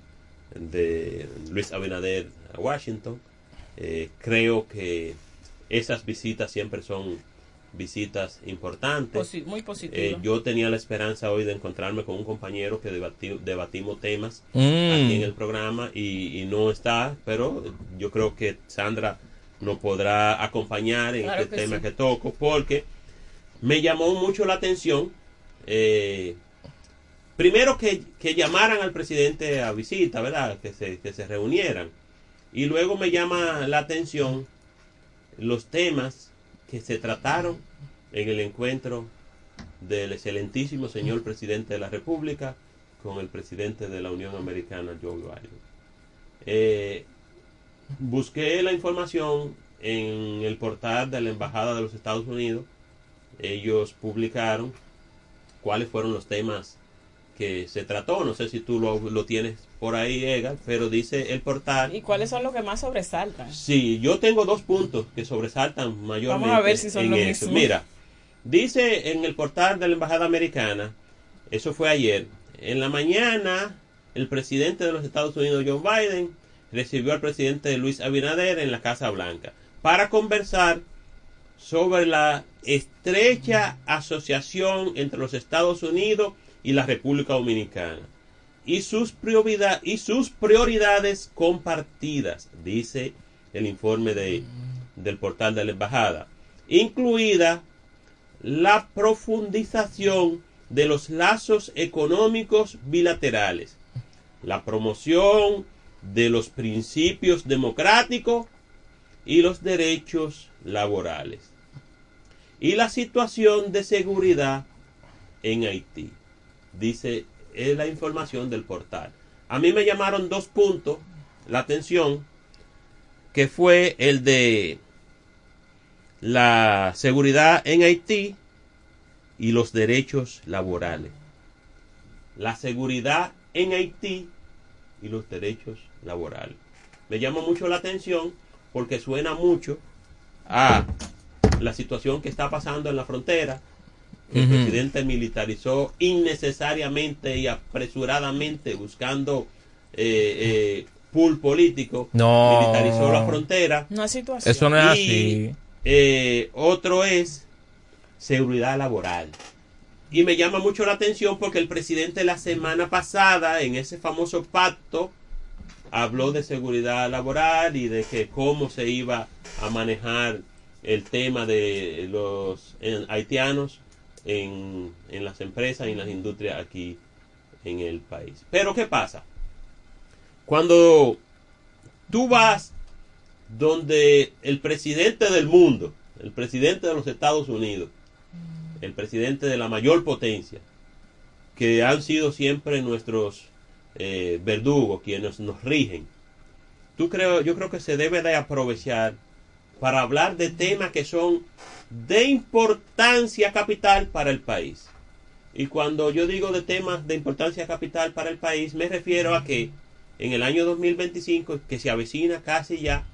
de Luis Abinader a Washington. Eh, creo que esas visitas siempre son visitas importantes. Posi- muy positivo. Eh, yo tenía la esperanza hoy de encontrarme con un compañero que debati- debatimos temas Mm. aquí en el programa y, y no está, pero yo creo que Sandra nos podrá acompañar en Claro este que tema sí. que toco porque me llamó mucho la atención eh, primero que, que llamaran al presidente a visita, ¿verdad? Que se, que se reunieran. Y luego me llama la atención los temas que se trataron en el encuentro del excelentísimo señor presidente de la República con el presidente de la Unión Americana, Joe Biden. Eh, busqué la información en el portal de la Embajada de los Estados Unidos. Ellos publicaron cuáles fueron los temas que se trató. No sé si tú lo, lo tienes por ahí, Edgar, pero dice el portal. ¿Y cuáles son los que más sobresaltan? Sí, yo tengo dos puntos que sobresaltan mayormente. Vamos a ver si son en los mismos. Mira, dice en el portal de la Embajada Americana, eso fue ayer, en la mañana el presidente de los Estados Unidos, Joe Biden, recibió al presidente Luis Abinader en la Casa Blanca para conversar sobre la estrecha asociación entre los Estados Unidos y la República Dominicana y sus, prioridad- y sus prioridades compartidas, dice el informe de, del portal de la embajada, incluida la profundización de los lazos económicos bilaterales, la promoción de los principios democráticos y los derechos laborales, y la situación de seguridad en Haití, dice es la información del portal. A mí me llamaron dos puntos la atención, que fue el de la seguridad en Haití y los derechos laborales. La seguridad en Haití y los derechos laborales. Me llama mucho la atención porque suena mucho a la situación que está pasando en la frontera. El presidente militarizó innecesariamente y apresuradamente buscando eh, eh, pool político. No. Militarizó la frontera. Una situación. Eso no es Y, así. eh, otro es seguridad laboral. Y me llama mucho la atención porque el presidente la semana pasada, en ese famoso pacto, habló de seguridad laboral y de que cómo se iba a manejar el tema de los eh, haitianos en, en las empresas y en las industrias aquí en el país. Pero ¿qué pasa? Cuando tú vas donde el presidente del mundo, el presidente de los Estados Unidos, el presidente de la mayor potencia, que han sido siempre nuestros eh, verdugos, quienes nos rigen, tú creo, yo creo que se debe de aprovechar para hablar de temas que son de importancia capital para el país. Y cuando yo digo de temas de importancia capital para el país, me refiero a que en el año 2025, que se avecina casi ya,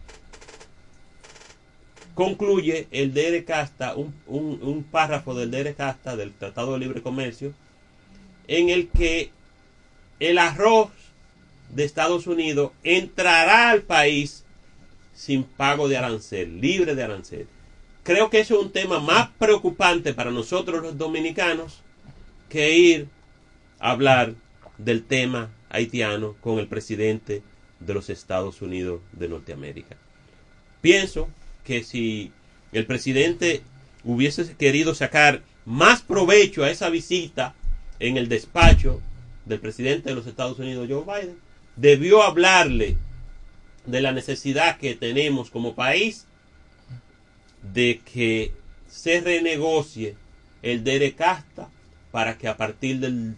concluye el DR Casta, un, un- párrafo del DR Casta, del Tratado de Libre Comercio, en el que el arroz de Estados Unidos entrará al país sin pago de arancel, libre de arancel. Creo que eso es un tema más preocupante para nosotros los dominicanos que ir a hablar del tema haitiano con el presidente de los Estados Unidos de Norteamérica. Pienso que si el presidente hubiese querido sacar más provecho a esa visita en el despacho del presidente de los Estados Unidos, Joe Biden, debió hablarle de la necesidad que tenemos como país de que se renegocie el DERECASTA para que a partir del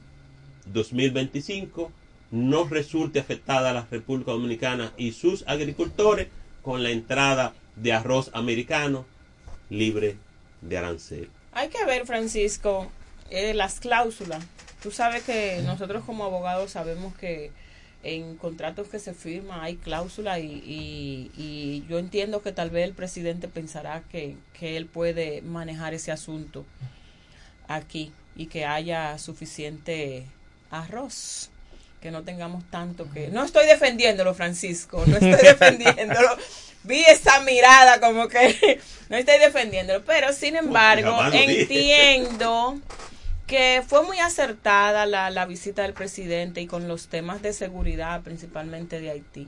2025 no resulte afectada la República Dominicana y sus agricultores con la entrada de arroz americano libre de arancel. Hay que ver, Francisco, eh, las cláusulas. Tú sabes que nosotros como abogados sabemos que en contratos que se firman hay cláusulas y, y- y yo entiendo que tal vez el presidente pensará que, que él puede manejar ese asunto aquí y que haya suficiente arroz que no tengamos tanto que no estoy defendiéndolo Francisco no estoy defendiéndolo. Vi esa mirada como que no estoy defendiéndolo pero sin embargo entiendo que fue muy acertada la, la visita del presidente y con los temas de seguridad, principalmente de Haití.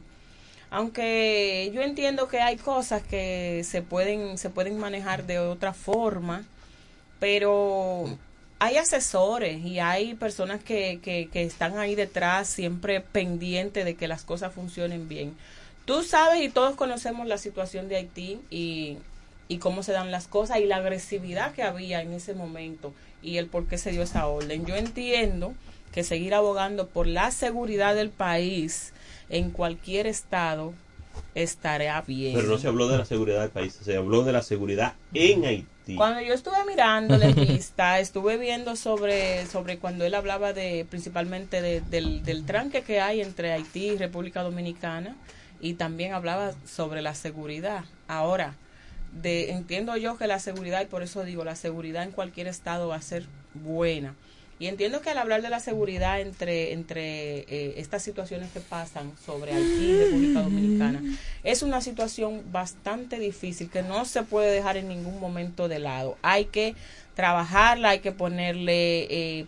Aunque yo entiendo que hay cosas que se pueden, se pueden manejar de otra forma, pero hay asesores y hay personas que, que, que están ahí detrás siempre pendientes de que las cosas funcionen bien. Tú sabes y todos conocemos la situación de Haití y, y cómo se dan las cosas y la agresividad que había en ese momento y el por qué se dio esa orden. Yo entiendo que seguir abogando por la seguridad del país en cualquier estado estará bien. Pero no se habló de la seguridad del país, se habló de la seguridad en Haití. Cuando yo estuve mirando la lista, estuve viendo sobre, sobre cuando él hablaba de principalmente de- del, del tranque que hay entre Haití y República Dominicana y también hablaba sobre la seguridad. Ahora, de, entiendo yo que la seguridad, y por eso digo, la seguridad en cualquier estado va a ser buena. Y entiendo que al hablar de la seguridad entre, entre eh, estas situaciones que pasan sobre Haití República Dominicana, es una situación bastante difícil que no se puede dejar en ningún momento de lado. Hay que trabajarla, hay que ponerle eh,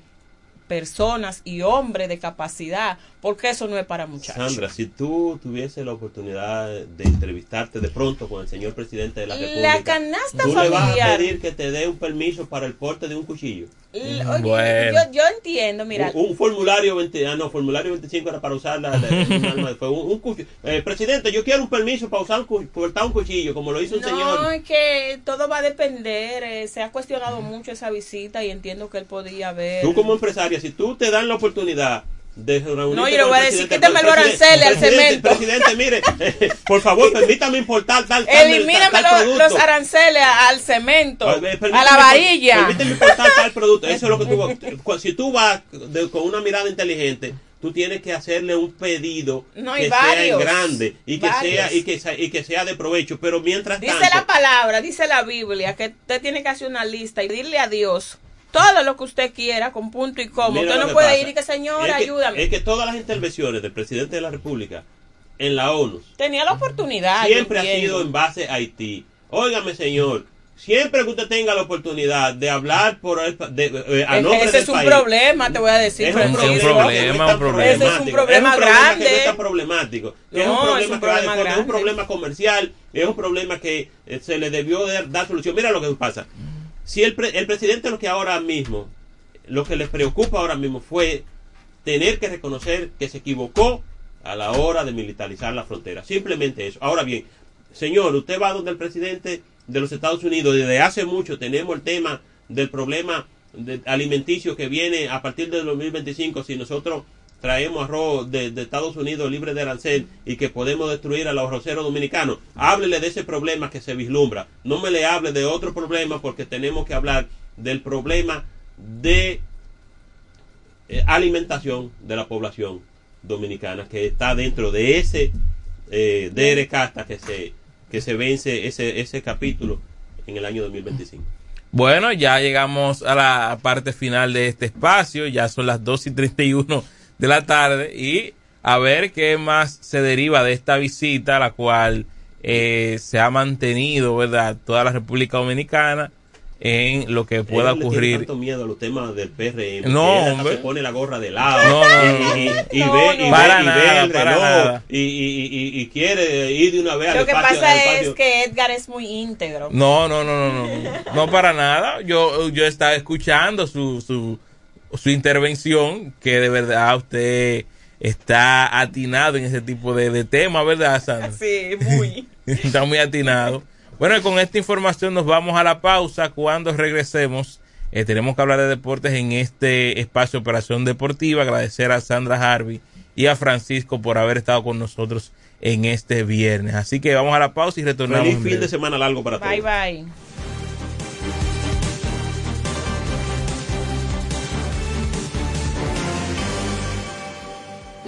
personas y hombres de capacidad, porque eso no es para muchachos. Sandra, si tú tuviese la oportunidad de entrevistarte de pronto con el señor presidente de la La República, canasta tú le vas a pedir que te dé un permiso para el porte de un cuchillo. L- oye, yo, yo entiendo, mira, Un, un formulario 20, ah, no, formulario 25 era para usar la, la- un cuchillo. Eh, presidente, yo quiero un permiso para usar un, portar un cuchillo, como lo hizo un no, señor. es que todo va a depender, eh, se ha cuestionado mucho esa visita y entiendo que él podía haber... Tú como empresaria, si tú te dan la oportunidad de No, yo le voy a decir, quítame los aranceles al cemento. Presidente, mire, eh, por favor, permítame importar tal, tal, Elimíname tal los, producto. los aranceles al cemento, eh, a permíteme la varilla. Permíteme importar tal producto. Eso es lo que tú vas- Si tú vas de- con una mirada inteligente, tú tienes que hacerle un pedido No, que sea en grande y que varios. sea y que sea, y que sea de provecho. Pero mientras Dice tanto, la palabra, dice la Biblia, que usted tiene que hacer una lista y decirle a Dios todo lo que usted quiera con punto y coma. Mira Usted no puede pasa. ir y que, es que, ayúdame. Es que todas las intervenciones del presidente de la República en la ONU Tenía la oportunidad. siempre ha sido en base a Haití. Óigame, señor, siempre que usted tenga la oportunidad de hablar por el, pa- de, eh, a Es- nombre ese del es un país, problema, te voy a decir. es un problema, no es tan Ese es un problema que no es grande. problemático. es un es problema un que va de problema fondo, es un problema comercial, es un problema que eh, se le debió de dar solución. Mira lo que pasa. Si el, pre- el presidente lo que ahora mismo, lo que les preocupa ahora mismo fue tener que reconocer que se equivocó a la hora de militarizar la frontera. Simplemente eso. Ahora bien, señor, usted va donde el presidente de los Estados Unidos, desde hace mucho tenemos el tema del problema de- alimenticio que viene a partir del 2025 si nosotros traemos arroz de, Estados Unidos libre de arancel y que podemos destruir a los arroceros dominicanos. Háblele de ese problema que se vislumbra. No me le hable de otro problema porque tenemos que hablar del problema de eh, alimentación de la población dominicana que está dentro de ese eh, que se que se vence ese ese capítulo en el año 2025. Bueno, ya llegamos a la parte final de este espacio, ya son las 2 y 31 de la tarde y a ver qué más se deriva de esta visita, la cual eh, se ha mantenido, ¿verdad?, toda la República Dominicana en lo que pueda Él le tiene ocurrir. tanto miedo a los temas del PRM. No, él hombre. se pone la gorra de lado. No, no, no, y, y- y ve, y ve- Para y ve nada, el para reloj, nada. Y, y- y- y quiere ir de una vez al Lo que pasa es que Edgar es muy íntegro. No, no, no, no, no, no para nada. Yo, yo estaba escuchando su, su, su intervención, que de verdad usted está atinado en ese tipo de, de temas, ¿verdad, Sandra? Sí, muy. Está muy atinado. Bueno, y con esta información nos vamos a la pausa. Cuando regresemos, eh, tenemos que hablar de deportes en este espacio Operación Deportiva. Agradecer a Sandra Harvey y a Francisco por haber estado con nosotros en este viernes. Así que vamos a la pausa y retornamos. Feliz fin de semana largo para todos. Bye, bye.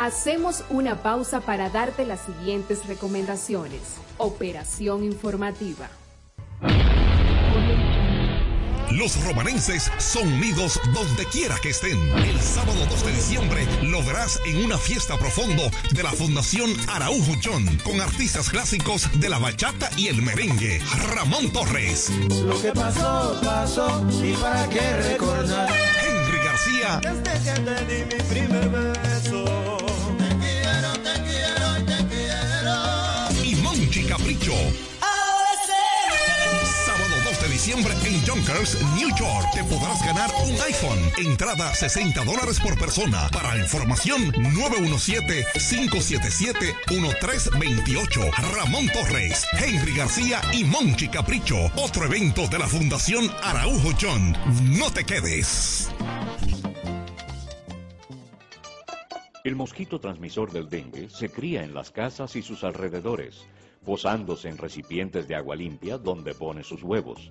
Hacemos una pausa para darte las siguientes recomendaciones. Operación informativa. Los romanenses son unidos donde quiera que estén. El sábado 2 de diciembre lo verás en una fiesta profundo de la Fundación Araujo John con artistas clásicos de la bachata y el merengue. Ramón Torres. Lo que pasó, pasó, y para qué recordar. Henry García. Desde que te di mi primer beso. En Junkers, New York. Te podrás ganar un iPhone. Entrada 60 dólares por persona. Para información 917-577-1328. Ramón Torres, Henry García y Monchi Capricho. Otro evento de la Fundación Araujo John. No te quedes. El mosquito transmisor del dengue se cría en las casas y sus alrededores, posándose en recipientes de agua limpia donde pone sus huevos.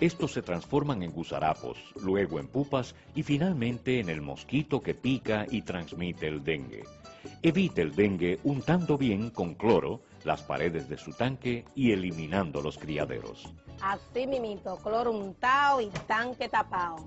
Estos se transforman en gusarapos, luego en pupas y finalmente en el mosquito que pica y transmite el dengue. Evite el dengue untando bien con cloro las paredes de su tanque y eliminando los criaderos. Así mimito, cloro untado y tanque tapado.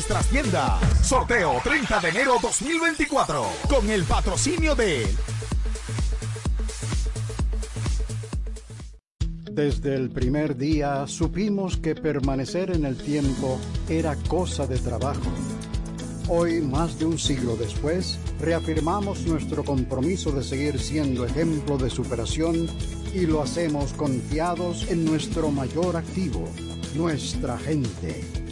nuestras tiendas. Sorteo 30 de enero 2024 con el patrocinio de Desde el primer día supimos que permanecer en el tiempo era cosa de trabajo. Hoy, más de un siglo después, reafirmamos nuestro compromiso de seguir siendo ejemplo de superación y lo hacemos confiados en nuestro mayor activo, nuestra gente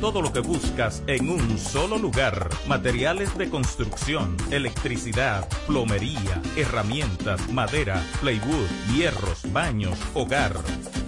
Todo lo que buscas en un solo lugar. Materiales de construcción, electricidad, plomería, herramientas, madera, plywood, hierros, baños, hogar.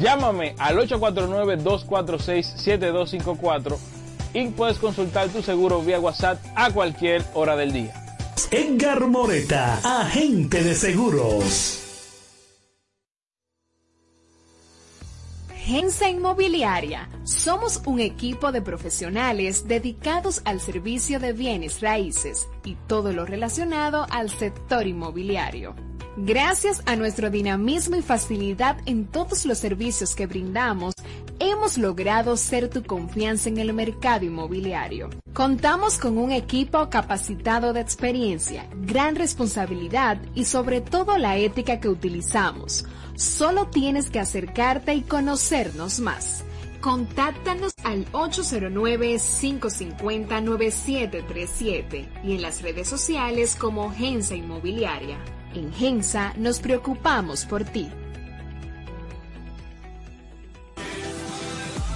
Llámame al 849-246-7254 y puedes consultar tu seguro vía WhatsApp a cualquier hora del día. Edgar Moreta, agente de seguros. Gensa Inmobiliaria. Somos un equipo de profesionales dedicados al servicio de bienes raíces y todo lo relacionado al sector inmobiliario. Gracias a nuestro dinamismo y facilidad en todos los servicios que brindamos, hemos logrado ser tu confianza en el mercado inmobiliario. Contamos con un equipo capacitado de experiencia, gran responsabilidad y sobre todo la ética que utilizamos. Solo tienes que acercarte y conocernos más. Contáctanos al 809-550-9737 y en las redes sociales como Gensa Inmobiliaria. En Gensa nos preocupamos por ti.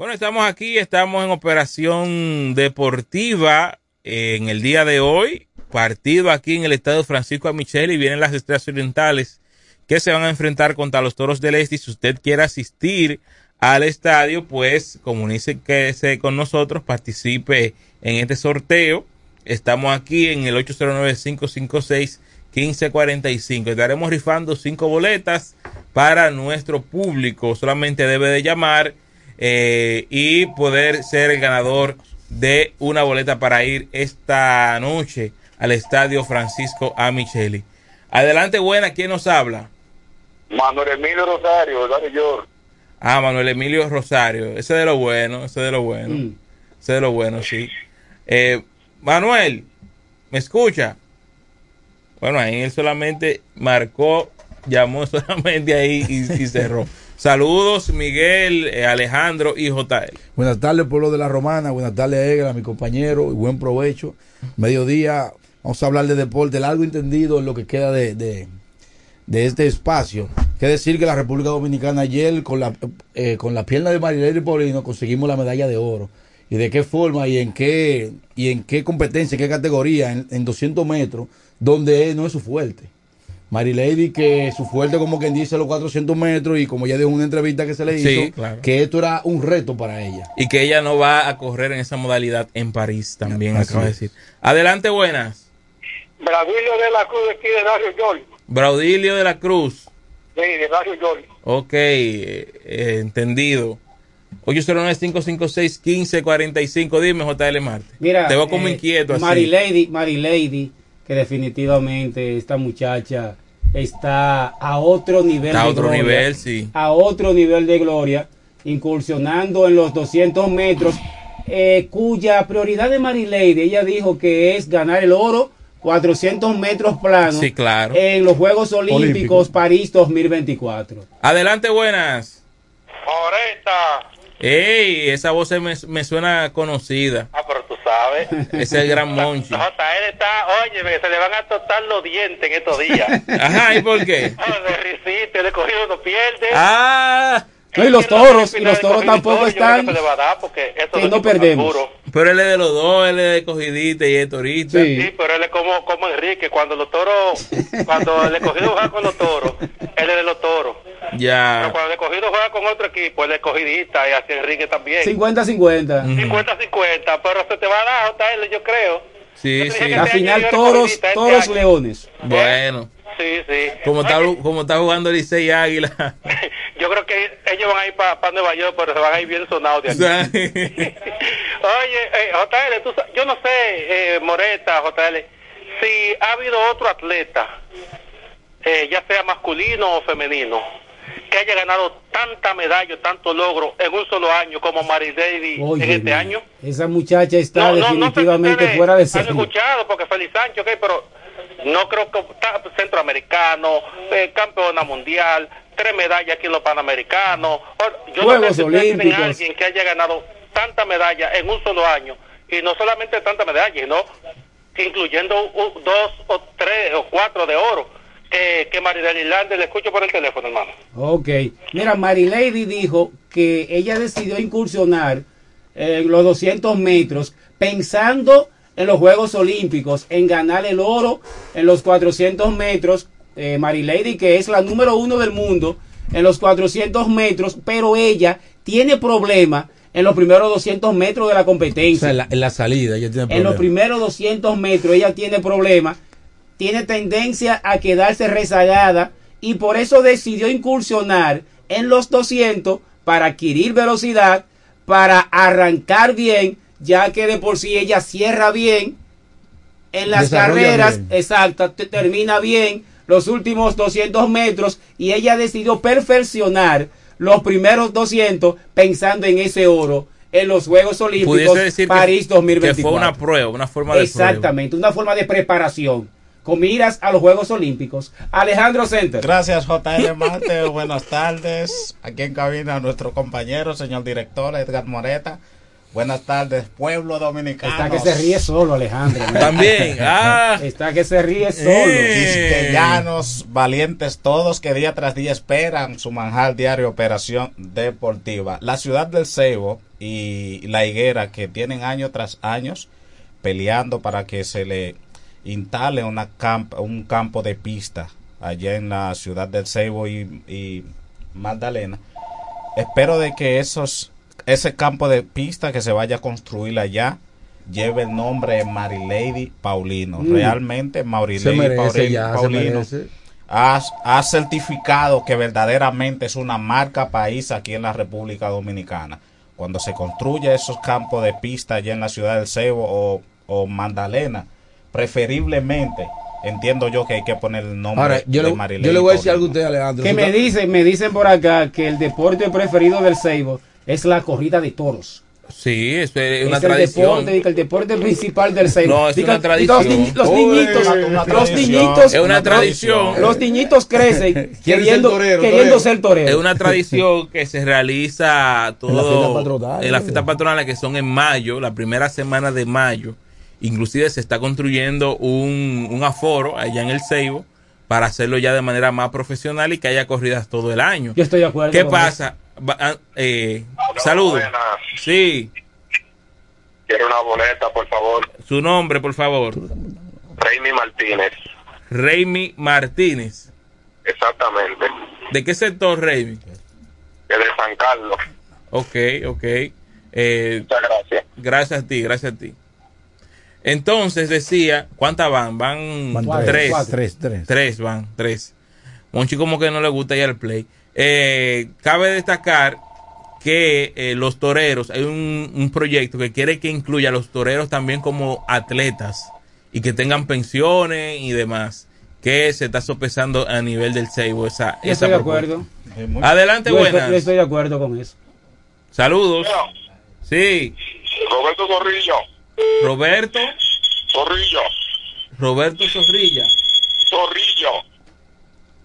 Bueno, estamos aquí, estamos en Operación Deportiva en el día de hoy. Partido aquí en el Estadio Francisco Amichel y vienen las estrellas orientales que se van a enfrentar contra los toros del este. Y si usted quiere asistir al estadio, pues comuníquese con nosotros, participe en este sorteo. Estamos aquí en el 809-556-1545. Estaremos rifando cinco boletas para nuestro público. Solamente debe de llamar eh, y poder ser el ganador de una boleta para ir esta noche al estadio Francisco A. Micheli. Adelante, buena, ¿quién nos habla? Manuel Emilio Rosario, Barrio York. Ah, Manuel Emilio Rosario, ese de lo bueno, ese de lo bueno, Mm. ese de lo bueno, sí. Eh, Manuel, ¿me escucha? Bueno, ahí él solamente marcó, llamó solamente ahí y, y cerró. Saludos, Miguel, eh, Alejandro y JL. Buenas tardes, pueblo de la Romana. Buenas tardes, Egra, mi compañero. Y buen provecho. Mediodía, vamos a hablar de deporte, largo entendido en lo que queda de, de, de este espacio. Que decir que la República Dominicana ayer, con la, eh, con la pierna de Marilene Paulino, conseguimos la medalla de oro. ¿Y de qué forma y en qué, y en qué competencia, en qué categoría? En, en 200 metros, donde no es su fuerte. Marilady, que su fuerte, como quien dice, los 400 metros, y como ya dijo en una entrevista que se le hizo, Sí, claro. que esto era un reto para ella. Y que ella no va a correr en esa modalidad en París también, Así acaba de decir. Adelante, buenas. Bravilio de la Cruz, aquí de Barrio York. Braudilio de la Cruz. Sí, de Barrio York. Ok, eh, eh, entendido. 809-556-1545. Dime, JL Marte. Mira, Te veo como eh, inquieto así. Marilady, Marilady, que definitivamente esta muchacha está a otro nivel Está a de otro gloria, nivel, sí. A otro nivel de gloria, incursionando en los 200 metros, eh, cuya prioridad de Marilady, ella dijo que es ganar el oro 400 metros planos Sí, claro. en los Juegos Olímpicos Olímpicos. París 2024. Adelante, buenas. Ey, esa voz me, me suena conocida. Ah, pero sabes. Ese es el gran Monchi. JL está, oye, se le van a tocar los dientes en estos días. Ajá, ¿y por qué? De risita, de cogido no pierde. Ah. No, y los toros, y los toros tampoco están. Se le va a dar porque esto que no perdemos. Pero él es de los dos, él es de cogidita y es torita. Sí, pero él es como, como Enrique, cuando los toros, cuando el cogido va con los toros, él es de los toros. Ya. Pero cuando el escogido juega con otro equipo, el escogidista y así Enrique también. 50-50. 50-50, pero se te va a dar, JL, yo creo. Sí, sí. La final toros, toros leones. Bueno. Sí, sí. Como está, como está jugando Licey y Águila. Yo creo que ellos van a ir para Nueva York, pero se van a ir bien sonados de aquí. Oye, eh, JL, tú yo no sé, eh, Moreta, JL, si ha habido otro atleta, eh, ya sea masculino o femenino, que haya ganado tanta medalla, tanto logro en un solo año como Mary Oye, en este año. Esa muchacha está No, no, no sé si definitivamente fuera de Han serie. escuchado, porque Félix Sánchez, ok, pero no creo que está centroamericano, eh, campeona mundial, tres medallas aquí en los panamericanos. Yo Juegos no sé alguien que haya ganado tanta medalla en un solo año, y no solamente tanta medalla, sino incluyendo dos o tres o cuatro de oro, que, que Maridel Irlanda, le escucho por el teléfono, hermano. Ok. Mira, Marilady dijo que ella decidió incursionar en los 200 metros pensando en los Juegos Olímpicos, en ganar el oro en los 400 metros. Eh, Marilady, que es la número uno del mundo en los 400 metros, pero ella tiene problemas en los primeros 200 metros de la O competencia. sea, en la, en la salida ella tiene En los primeros 200 metros ella tiene problemas, tiene tendencia a quedarse rezagada y por eso decidió incursionar en los 200 para adquirir velocidad, para arrancar bien, ya que de por sí ella cierra bien en las Desarrolla carreras, bien. exacto, te- termina bien los últimos 200 metros y ella decidió perfeccionar los primeros 200 pensando en ese oro en los Juegos Olímpicos decir que- París que, 2024. fue una prueba, una forma de prueba. Exactamente, una forma de preparación con miras a los Juegos Olímpicos. Alejandro Center. Gracias, JL Marte. Buenas tardes. Aquí en cabina nuestro compañero, señor director Edgar Moreta. Buenas tardes, pueblo dominicano. Está que se ríe solo, Alejandro. También, ah. Está que se ríe solo. Quisqueyanos, valientes todos que día tras día esperan su manjar diario Operación Deportiva. La ciudad del Ceibo y la Higuera que tienen año tras años peleando para que se le instale una camp- un campo de pista allá en la ciudad del Ceibo y, y Magdalena. Espero de que esos ese campo de pista que se vaya a construir allá lleve el nombre de Marilady Paulino. Mm. Realmente Marilady merece Paulino, ya, ha, ha certificado que verdaderamente es una marca país aquí en la República Dominicana. Cuando se construye esos campos de pista allá en la ciudad del Cebo o, o Magdalena, preferiblemente entiendo yo que hay que poner el nombre Ahora, yo de le, Marilady yo le voy a decir algo a usted, Alejandro. Que me dicen, me dicen por acá que el deporte preferido del Seibo es la corrida de toros. Sí, es una es el tradición. deporte, el deporte principal del Seibo. No, es una tradición. Los, ni- los niñitos, una- una los tradición. niñitos, Es una tradición. Los niñitos crecen queriendo, ser torero, queriendo torero. ser toreros. Es una tradición que se realiza todo En la fiesta patronal. en las fiestas patronales que son en mayo, la primera semana de mayo. Inclusive se está construyendo un, un aforo allá en el Ceibo para hacerlo ya de manera más profesional y que haya corridas todo el año. Yo estoy de acuerdo. ¿Qué pasa? Ah, eh, saludos. Sí, Quiero una boleta, por favor. su nombre, por favor. Raimi Martínez. Raimi Martínez. Exactamente. ¿De qué sector, Raimi? Que de San Carlos. Ok, ok. Eh, Muchas gracias. Gracias a ti, gracias a ti. Entonces decía, ¿cuántas van? Van, Van tres, tres. cuatro. Tres, tres. Tres van, tres. Monchi como que no le gusta ya el play. Eh, cabe destacar que eh, los toreros, hay un, un proyecto que quiere que incluya a los toreros también como atletas y que tengan pensiones y demás. Que se está sopesando a nivel del Seibo esa, Yo esa estoy de acuerdo. Adelante, Yo estoy- buenas. yo estoy de acuerdo con eso. Saludos. Sí. Roberto Zorrillo. Roberto. Zorrillo. Roberto Zorrilla. Zorrillo.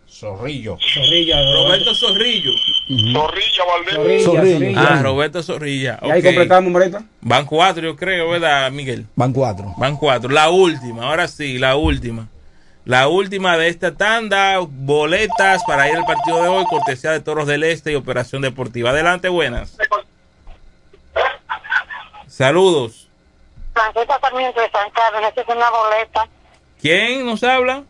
Zorrillo. Zorrilla. Roberto Zorrillo. Zorrilla Valdés. Zorrilla. Ah, Roberto Zorrilla. Y ahí completamos, Moreta. Van cuatro, yo creo, ¿verdad, Miguel? Van cuatro. Van cuatro. La última, ahora sí, la última. La última de esta tanda, boletas para ir al partido de hoy, cortesía de Toros del Este y Operación Deportiva. Adelante, buenas. Saludos. Francisco Sarmiento de San Carlos, necesito una boleta. ¿Quién nos habla?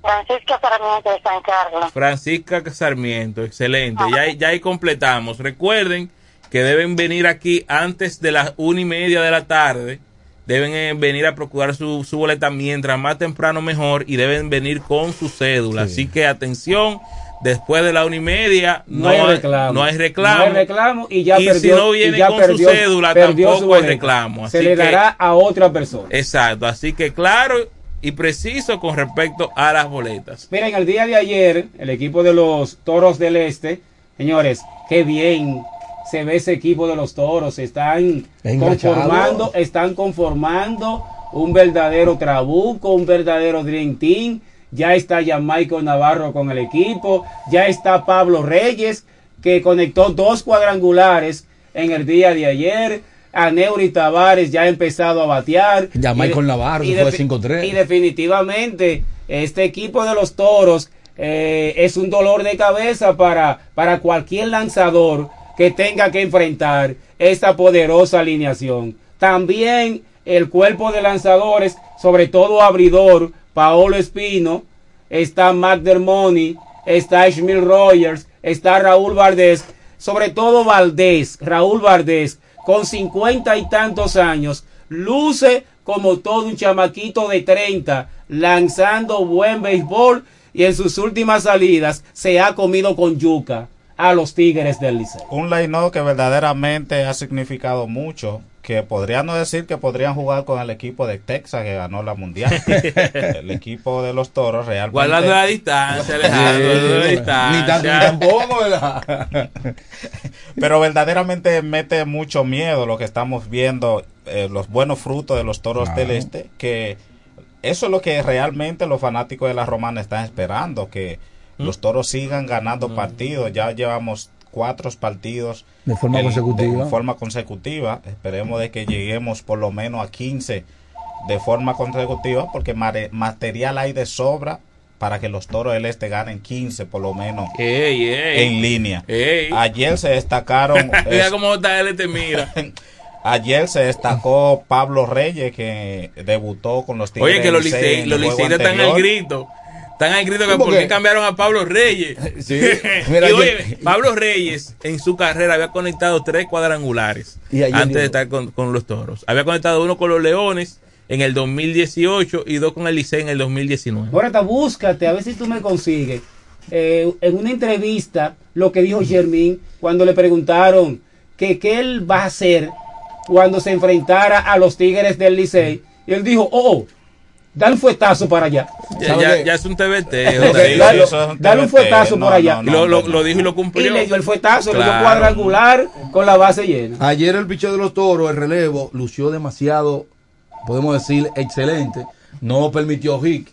Francisca Sarmiento de San Carlos. Francisca Sarmiento, excelente. Ya, ahí- ya ahí completamos. Recuerden que deben venir aquí antes de las una y media de la tarde. Deben eh, venir a procurar su, su boleta mientras más temprano mejor y deben venir con su cédula. Así que atención, después de la una y media No, hay reclamo. no hay reclamo. No hay reclamo y ya Y perdió. si no viene con perdió- su cédula, perdió su tampoco hay reclamo. Se Así le que- dará a otra persona. Exacto, así que claro y preciso con respecto a las boletas. Miren, el día de ayer, el equipo de los Toros del Este, señores, qué bien se ve ese equipo de los Toros. Están Enganchado. conformando, están conformando un verdadero trabuco, un verdadero Dream Team. Ya está Jamaico Navarro con el equipo, ya está Pablo Reyes, que conectó dos cuadrangulares en el día de ayer. A Neuri Tavares ya ha empezado a batear. Ya Michael Navarro, y fue defi- 5-3. Y definitivamente este equipo de los Toros eh, es un dolor de cabeza para, para cualquier lanzador que tenga que enfrentar esta poderosa alineación. También el cuerpo de lanzadores, sobre todo abridor, Paolo Espino, está McDermott, está Ishmael Rogers, está Raúl Valdés, sobre todo Valdés, Raúl Valdés, con cincuenta y tantos años, luce como todo un chamaquito de 30, lanzando buen béisbol y en sus últimas salidas se ha comido con yuca a los Tigres del Liceo. Un line que verdaderamente ha significado mucho. Que podrían no decir que podrían jugar con el equipo de Texas que ganó la mundial. el equipo de los toros realmente. Guardando la distancia, Alejandro, la distancia. Ni tampoco, ¿verdad? Pero verdaderamente mete mucho miedo lo que estamos viendo, eh, los buenos frutos de los toros Claro. del este, que eso es lo que realmente los fanáticos de la romana están esperando, que ¿Mm? los toros sigan ganando partidos. Ya llevamos cuatro partidos De forma en- consecutiva. de forma consecutiva. Esperemos de que lleguemos por lo menos a 15 de forma consecutiva, porque mare- material hay de sobra para que los toros del este ganen 15 por lo menos Ey, ey. en línea. Ey. Ayer se destacaron. Mira es- cómo JL te mira. Ayer se destacó Pablo Reyes que debutó con los Tigres. Oye, que los liceístas están al grito. Están al grito que ¿Cómo por qué cambiaron a Pablo Reyes. Sí. Mira, y yo- oye, Pablo Reyes en su carrera había conectado tres cuadrangulares antes ni de estar con, con los toros. Había conectado uno con los Leones en el 2018 y dos con el Licey en el 2019. Ahora búscate, a ver si tú me consigues. eh, en una entrevista, lo que dijo Germín cuando le preguntaron que qué él va a hacer cuando se enfrentara a los Tigres del Licey. Y él dijo, oh, dale un fuetazo para allá. Ya, ¿Sabe ya- es un TBT. Dale- un fuetazo por allá. Y lo, lo- lo dijo y lo cumplió. Y le dio el fuetazo, le dio Claro. cuadrangular con la base llena. Ayer el picheo de los toros, el relevo, lució demasiado, podemos decir, excelente. No permitió hit.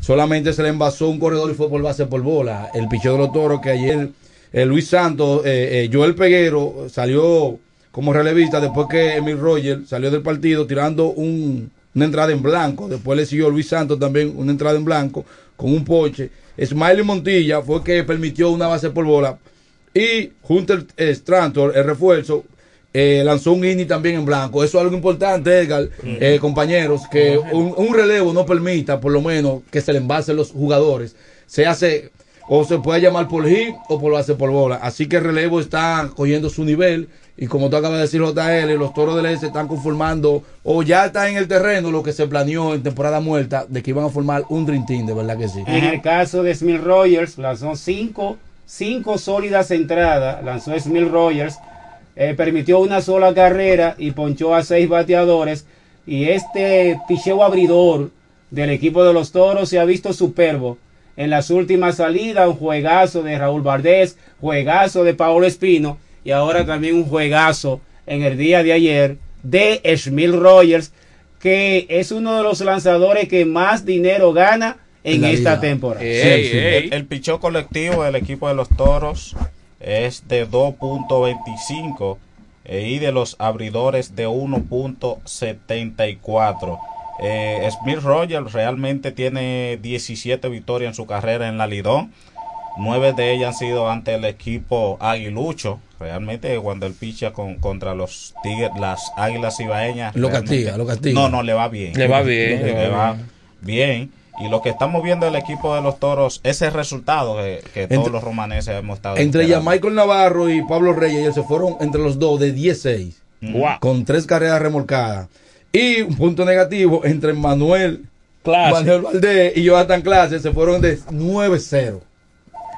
Solamente se le envasó un corredor y fue por base por bola. El picheo de los toros que ayer eh, Luis Santos, eh, eh, Joel Peguero salió como relevista después que Emil Roger salió del partido tirando un- una entrada en blanco. Después le siguió Luis Santos también una entrada en blanco con un poche. Smiley Montilla fue que permitió una base por bola. Y Hunter eh, Strantor, el refuerzo, eh, lanzó un inning también en blanco. Eso es algo importante, Edgar, eh, compañeros, que un, un relevo no permita, por lo menos, que se le envasen los jugadores. Se hace, o se puede llamar por hit o por base por bola. Así que el relevo está cogiendo su nivel. Y como tú acabas de decir, JL, los toros del este están conformando, o ya está en el terreno lo que se planeó en temporada muerta, de que iban a formar un Dream de verdad que sí. En el caso de Smith Rogers, lanzó cinco, cinco sólidas entradas, lanzó Smith Rogers, eh, permitió una sola carrera y ponchó a seis bateadores. Y este picheo abridor del equipo de los toros se ha visto superbo. En las últimas salidas, un juegazo de Raúl Valdés, juegazo de Paolo Espino y ahora también un juegazo en el día de ayer de Smith Rogers, que es uno de los lanzadores que más dinero gana en la esta temporada. El, el picheo colectivo del equipo de los toros es de 2.25 eh, y de los abridores de 1.74. Eh, Smith Rogers realmente tiene 17 victorias en su carrera en la Lidón. Nueve de ellas han sido ante el equipo aguilucho. Realmente cuando él picha con, contra los tigres, las águilas ibaeñas. Lo castiga, lo castiga. No, no, le va bien. Le va bien, Le, le va bien. Y lo que estamos viendo del equipo de los toros, ese resultado que, que todos los romaneses hemos estado Entre esperando. Michael Navarro y Pablo Reyes, ellos se fueron entre los dos de 16. Wow. Con tres carreras remolcadas. Y un punto negativo entre Manuel, Manuel Valdés y Jonathan Clase se fueron de 9-0.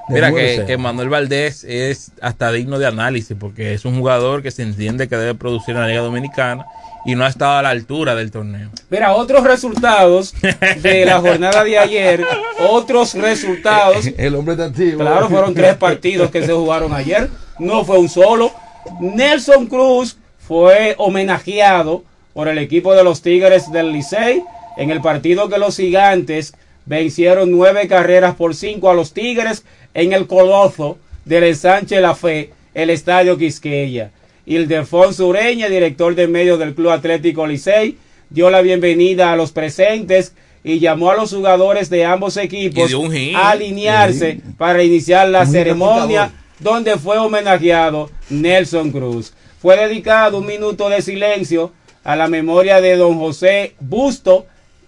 Mira que, 9-0. que Manuel Valdés es hasta digno de análisis porque es un jugador que se entiende que debe producir en la Liga Dominicana y no ha estado a la altura del torneo. Mira, otros resultados de la jornada de ayer, otros resultados. El hombre está activo. Claro, fueron tres partidos que se jugaron ayer, no fue un solo. Nelson Cruz fue homenajeado por el equipo de los Tigres del Licey en el partido que los gigantes vencieron nueve carreras por cinco a los Tigres en el coloso del ensanche La Fe, el estadio Quisqueya. Ildefonso Ureña, director de medios del Club Atlético Licey, dio la bienvenida a los presentes y llamó a los jugadores de ambos equipos a alinearse para iniciar la ceremonia donde fue homenajeado Nelson Cruz. Fue dedicado un minuto de silencio a la memoria de don José Busto,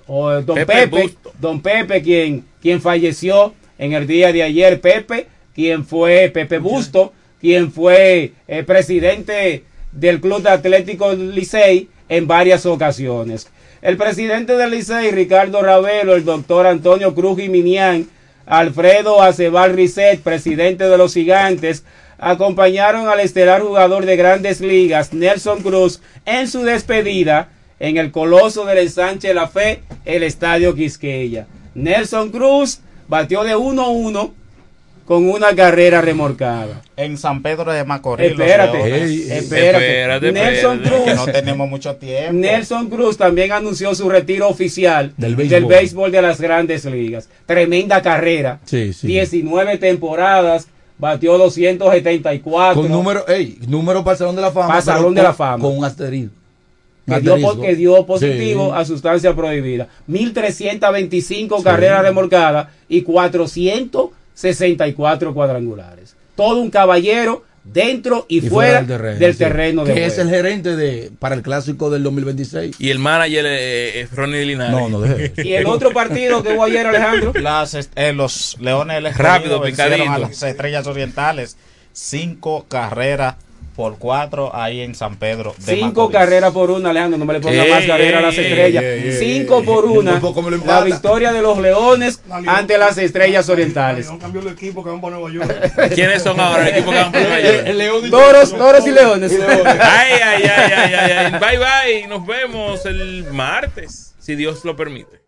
o don Pepe don Pepe, quien, quien falleció en el día de ayer, Pepe, quien fue Pepe Busto, quien fue eh, presidente del Club de Atlético Licey en varias ocasiones. El presidente del Licey, Ricardo Ravelo, el doctor Antonio Cruz Minián, Alfredo Aceval Risset, presidente de los Gigantes, acompañaron al estelar jugador de grandes ligas, Nelson Cruz, en su despedida en el coloso del ensanche La Fe, el estadio Quisqueya. Nelson Cruz batió de 1-1 con una carrera remorcada. En San Pedro de Macorís. Espérate. Ey, espérate. Nelson Cruz. Que no tenemos mucho tiempo. Nelson Cruz también anunció su retiro oficial Del del béisbol. de las grandes ligas. Tremenda carrera. Sí, sí. 19 temporadas, batió 274. Con número, ey, número para el Salón de la Fama. Para Salón de con- la Fama. Con un asterisco. Que dio, que dio positivo Sí. a sustancia prohibida. 1325 carreras remolcadas y 464 cuadrangulares. Todo un caballero dentro y, fuera, del terreno, que de es juego. el gerente de para el clásico del 2026. Y el manager eh, es Ronnie Linares. No, no deje. Y el otro partido que hubo ayer, Alejandro. Las, eh, los Leones del Rápido, picadito. a las Estrellas Orientales. Cinco carreras por cuatro ahí en San Pedro de Cinco carreras por una, Alejandro, no me le ponga Ey, más carrera a las estrellas. ey, ey, Cinco ey, por ey. una. La victoria de los Leones ante las estrellas orientales. cambió el equipo que van para Nueva York. ¿Quiénes son ahora el equipo que van por Nueva York? Toros, toros y leones. Ay, ay, ay, ay, ay, ay. Bye, bye. Nos vemos el martes, si Dios lo permite.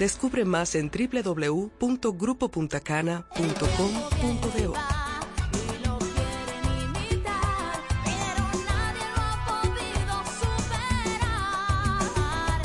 Descubre más en www.grupopuntacana.com.do.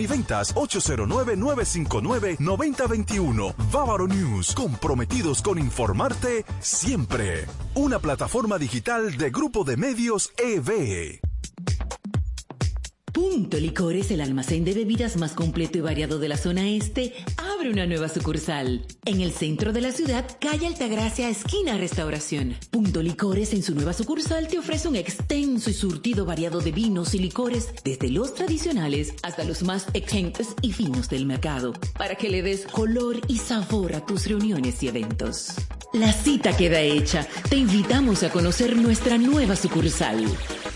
y ventas 809-959-9021. Bávaro News, comprometidos con informarte siempre. Una plataforma digital de Grupo de Medios EB. Punto Licores, el almacén de bebidas más completo y variado de la zona este, una nueva sucursal. En el centro de la ciudad, calle Altagracia, esquina Restauración. Punto Licores en su nueva sucursal te ofrece un extenso y surtido variado de vinos y licores, desde los tradicionales hasta los más exigentes y finos del mercado, para que le des color y sabor a tus reuniones y eventos. La cita queda hecha. Te invitamos a conocer nuestra nueva sucursal.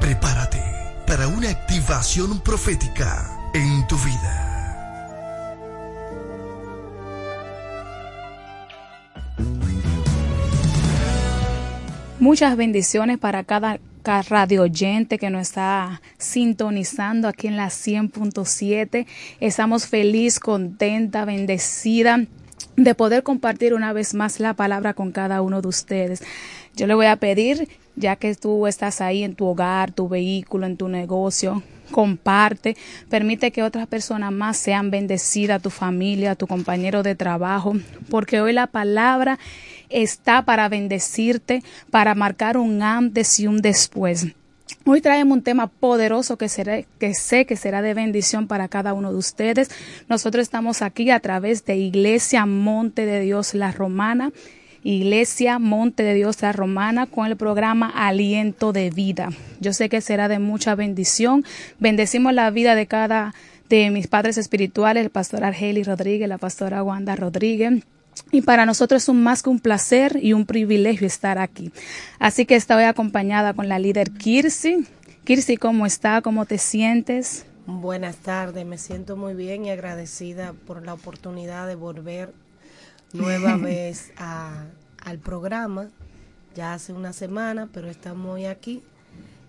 Prepárate para una activación profética en tu vida. Muchas bendiciones para cada, radio oyente que nos está sintonizando aquí en la 100.7. Estamos feliz, contenta, bendecida de poder compartir una vez más la palabra con cada uno de ustedes. Yo le voy a pedir, ya que tú estás ahí en tu hogar, tu vehículo, en tu negocio, comparte, permite que otras personas más sean bendecidas, tu familia, tu compañero de trabajo, porque hoy la palabra está para bendecirte, para marcar un antes y un después. Hoy traemos un tema poderoso que, será, que sé que será de bendición para cada uno de ustedes. Nosotros estamos aquí a través de Iglesia Monte de Dios La Romana. Iglesia Monte de Dios La Romana con el programa Aliento de Vida. Yo sé que será de mucha bendición. Bendecimos la vida de cada de mis padres espirituales, el pastor Argeli Rodríguez, la pastora Wanda Rodríguez Y para nosotros es un más que un placer y un privilegio estar aquí. Así que estoy acompañada con la líder Kirsi. Kirsi, ¿cómo está? ¿Cómo te sientes? Buenas tardes, me siento muy bien y agradecida por la oportunidad de volver nueva vez a- al programa. Ya hace una semana, pero estamos hoy aquí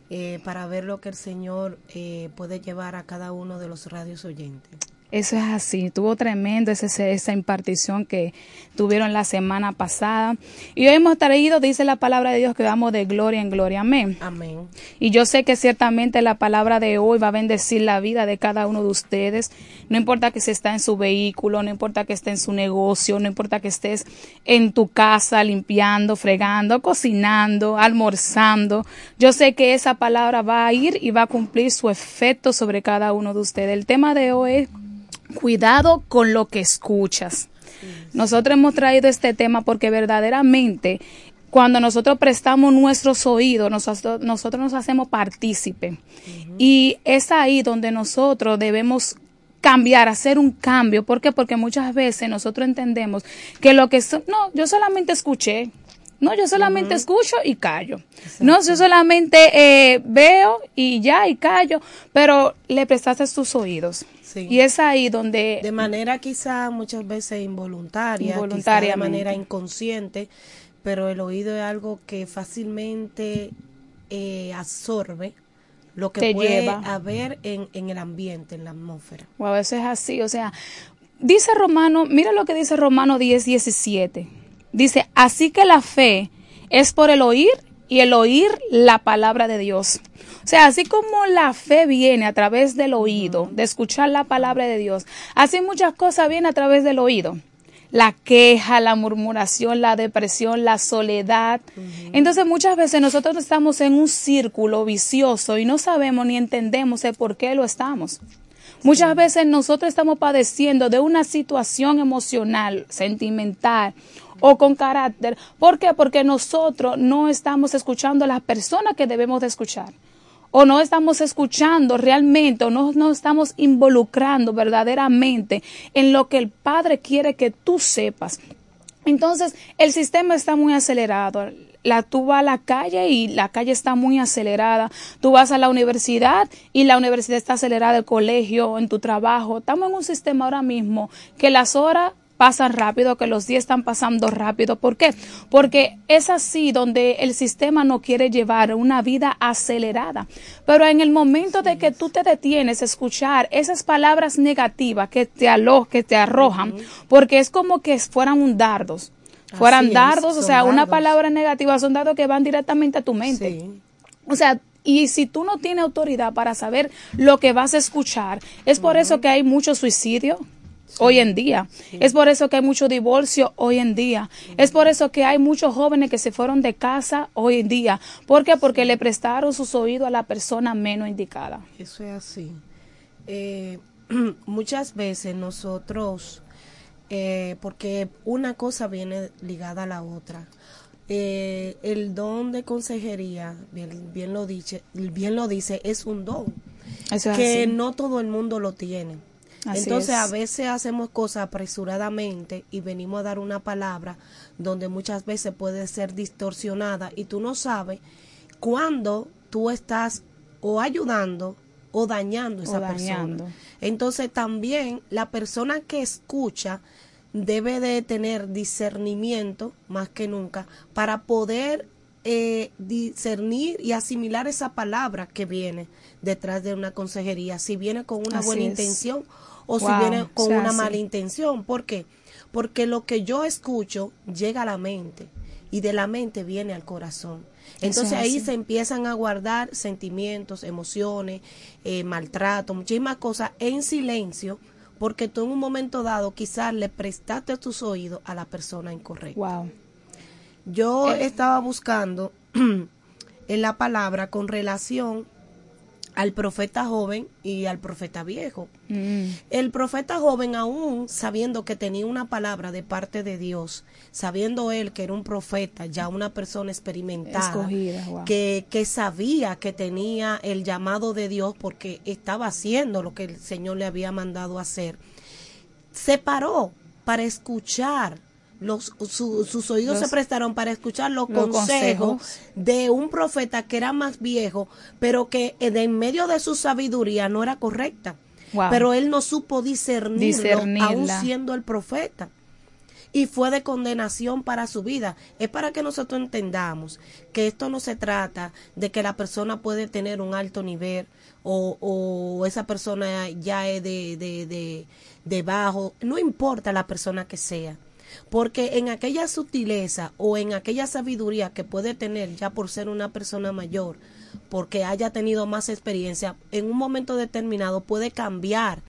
eh, para ver lo que el Señor eh, puede llevar a cada uno de los radios oyentes. Eso es así, tuvo tremendo ese- esa impartición que tuvieron la semana pasada. Y hoy hemos traído, dice la palabra de Dios, que vamos de gloria en gloria. Amén. Amén. Y yo sé que ciertamente la palabra de hoy va a bendecir la vida de cada uno de ustedes. No importa que se está en su vehículo, no importa que esté en su negocio, no importa que estés en tu casa limpiando, fregando, cocinando, almorzando. Yo sé que esa palabra va a ir y va a cumplir su efecto sobre cada uno de ustedes. El tema de hoy es cuidado con lo que escuchas. Nosotros hemos traído este tema porque verdaderamente cuando nosotros prestamos nuestros oídos, nosotros, nosotros nos hacemos partícipe. Y es ahí donde nosotros debemos cambiar, hacer un cambio. ¿Por qué? Porque muchas veces nosotros entendemos que lo que... so- no, yo solamente escuché. No, yo solamente escucho y callo. No, yo solamente eh, veo y ya y callo, pero le prestaste tus oídos. Sí. Y es ahí donde... De manera quizá muchas veces involuntaria, quizá de manera inconsciente, pero el oído es algo que fácilmente eh, absorbe lo que Te puede lleva. haber en, en el ambiente, en la atmósfera. Wow, eso es así. O sea, dice Romano, mira lo que dice Romano 10, 17. Dice, así que la fe es por el oír y el oír la palabra de Dios. O sea, así como la fe viene a través del oído, de escuchar la palabra de Dios, así muchas cosas vienen a través del oído. La queja, la murmuración, la depresión, la soledad. Entonces muchas veces nosotros estamos en un círculo vicioso y no sabemos ni entendemos el por qué lo estamos. Muchas veces nosotros estamos padeciendo de una situación emocional, sentimental o con carácter. ¿Por qué? Porque nosotros no estamos escuchando a las personas que debemos de escuchar. O no estamos escuchando realmente, o no estamos involucrando verdaderamente en lo que el Padre quiere que tú sepas. Entonces, el sistema está muy acelerado. La, tú vas a la calle y la calle está muy acelerada. Tú vas a la universidad y la universidad está acelerada, el colegio, en tu trabajo. Estamos en un sistema ahora mismo que las horas pasan rápido, que los días están pasando rápido. ¿Por qué? Porque es así donde el sistema no quiere llevar una vida acelerada. Pero en el momento de que tú te detienes a escuchar esas palabras negativas que te alo que te arrojan, porque es como que fueran un dardos. Fueran Así es, dardos, o sea, una palabra negativa son dardos que van directamente a tu mente. O sea, y si tú no tienes autoridad para saber lo que vas a escuchar, es por eso que hay mucho suicidio hoy en día. Es por eso que hay mucho divorcio hoy en día. Es por eso que hay muchos jóvenes que se fueron de casa hoy en día. ¿Por qué? Porque le prestaron sus oídos a la persona menos indicada. Eso es así. Eh, muchas veces nosotros, eh, porque una cosa viene ligada a la otra. Eh, el don de consejería, bien, bien lo dice, bien lo dice, es un don Eso es que así. no todo el mundo lo tiene. Así Entonces es. a veces hacemos cosas apresuradamente y venimos a dar una palabra donde muchas veces puede ser distorsionada y tú no sabes cuándo tú estás o ayudando o dañando a O esa dañando. persona. Entonces también la persona que escucha debe de tener discernimiento más que nunca para poder eh, discernir y asimilar esa palabra que viene detrás de una consejería, si viene con una Así buena es. intención o si viene con o sea, una sí. mala intención. ¿Por qué? Porque lo que yo escucho llega a la mente y de la mente viene al corazón. Entonces es ahí se empiezan a guardar sentimientos, emociones, eh, maltrato, muchísimas cosas en silencio, porque tú en un momento dado quizás le prestaste tus oídos a la persona incorrecta. Wow. Yo Eh. estaba buscando en la palabra con relación al profeta joven y al profeta viejo. Mm. El profeta joven, aún sabiendo que tenía una palabra de parte de Dios, sabiendo él que era un profeta, ya una persona experimentada, Escogida, wow. que, que sabía que tenía el llamado de Dios porque estaba haciendo lo que el Señor le había mandado hacer, se paró para escuchar los, su- sus oídos Los- se prestaron para escuchar los, los consejos, consejos. de un profeta que era más viejo, pero que de en medio de su sabiduría no era correcta. Wow. Pero él no supo discernirlo, Discernirla. aún siendo el profeta. Y fue de condenación para su vida. Es para que nosotros entendamos que esto no se trata de que la persona puede tener un alto nivel o, o esa persona ya es de, de, de, de bajo. No importa la persona que sea. Porque en aquella sutileza o en aquella sabiduría que puede tener ya por ser una persona mayor, porque haya tenido más experiencia, en un momento determinado puede cambiar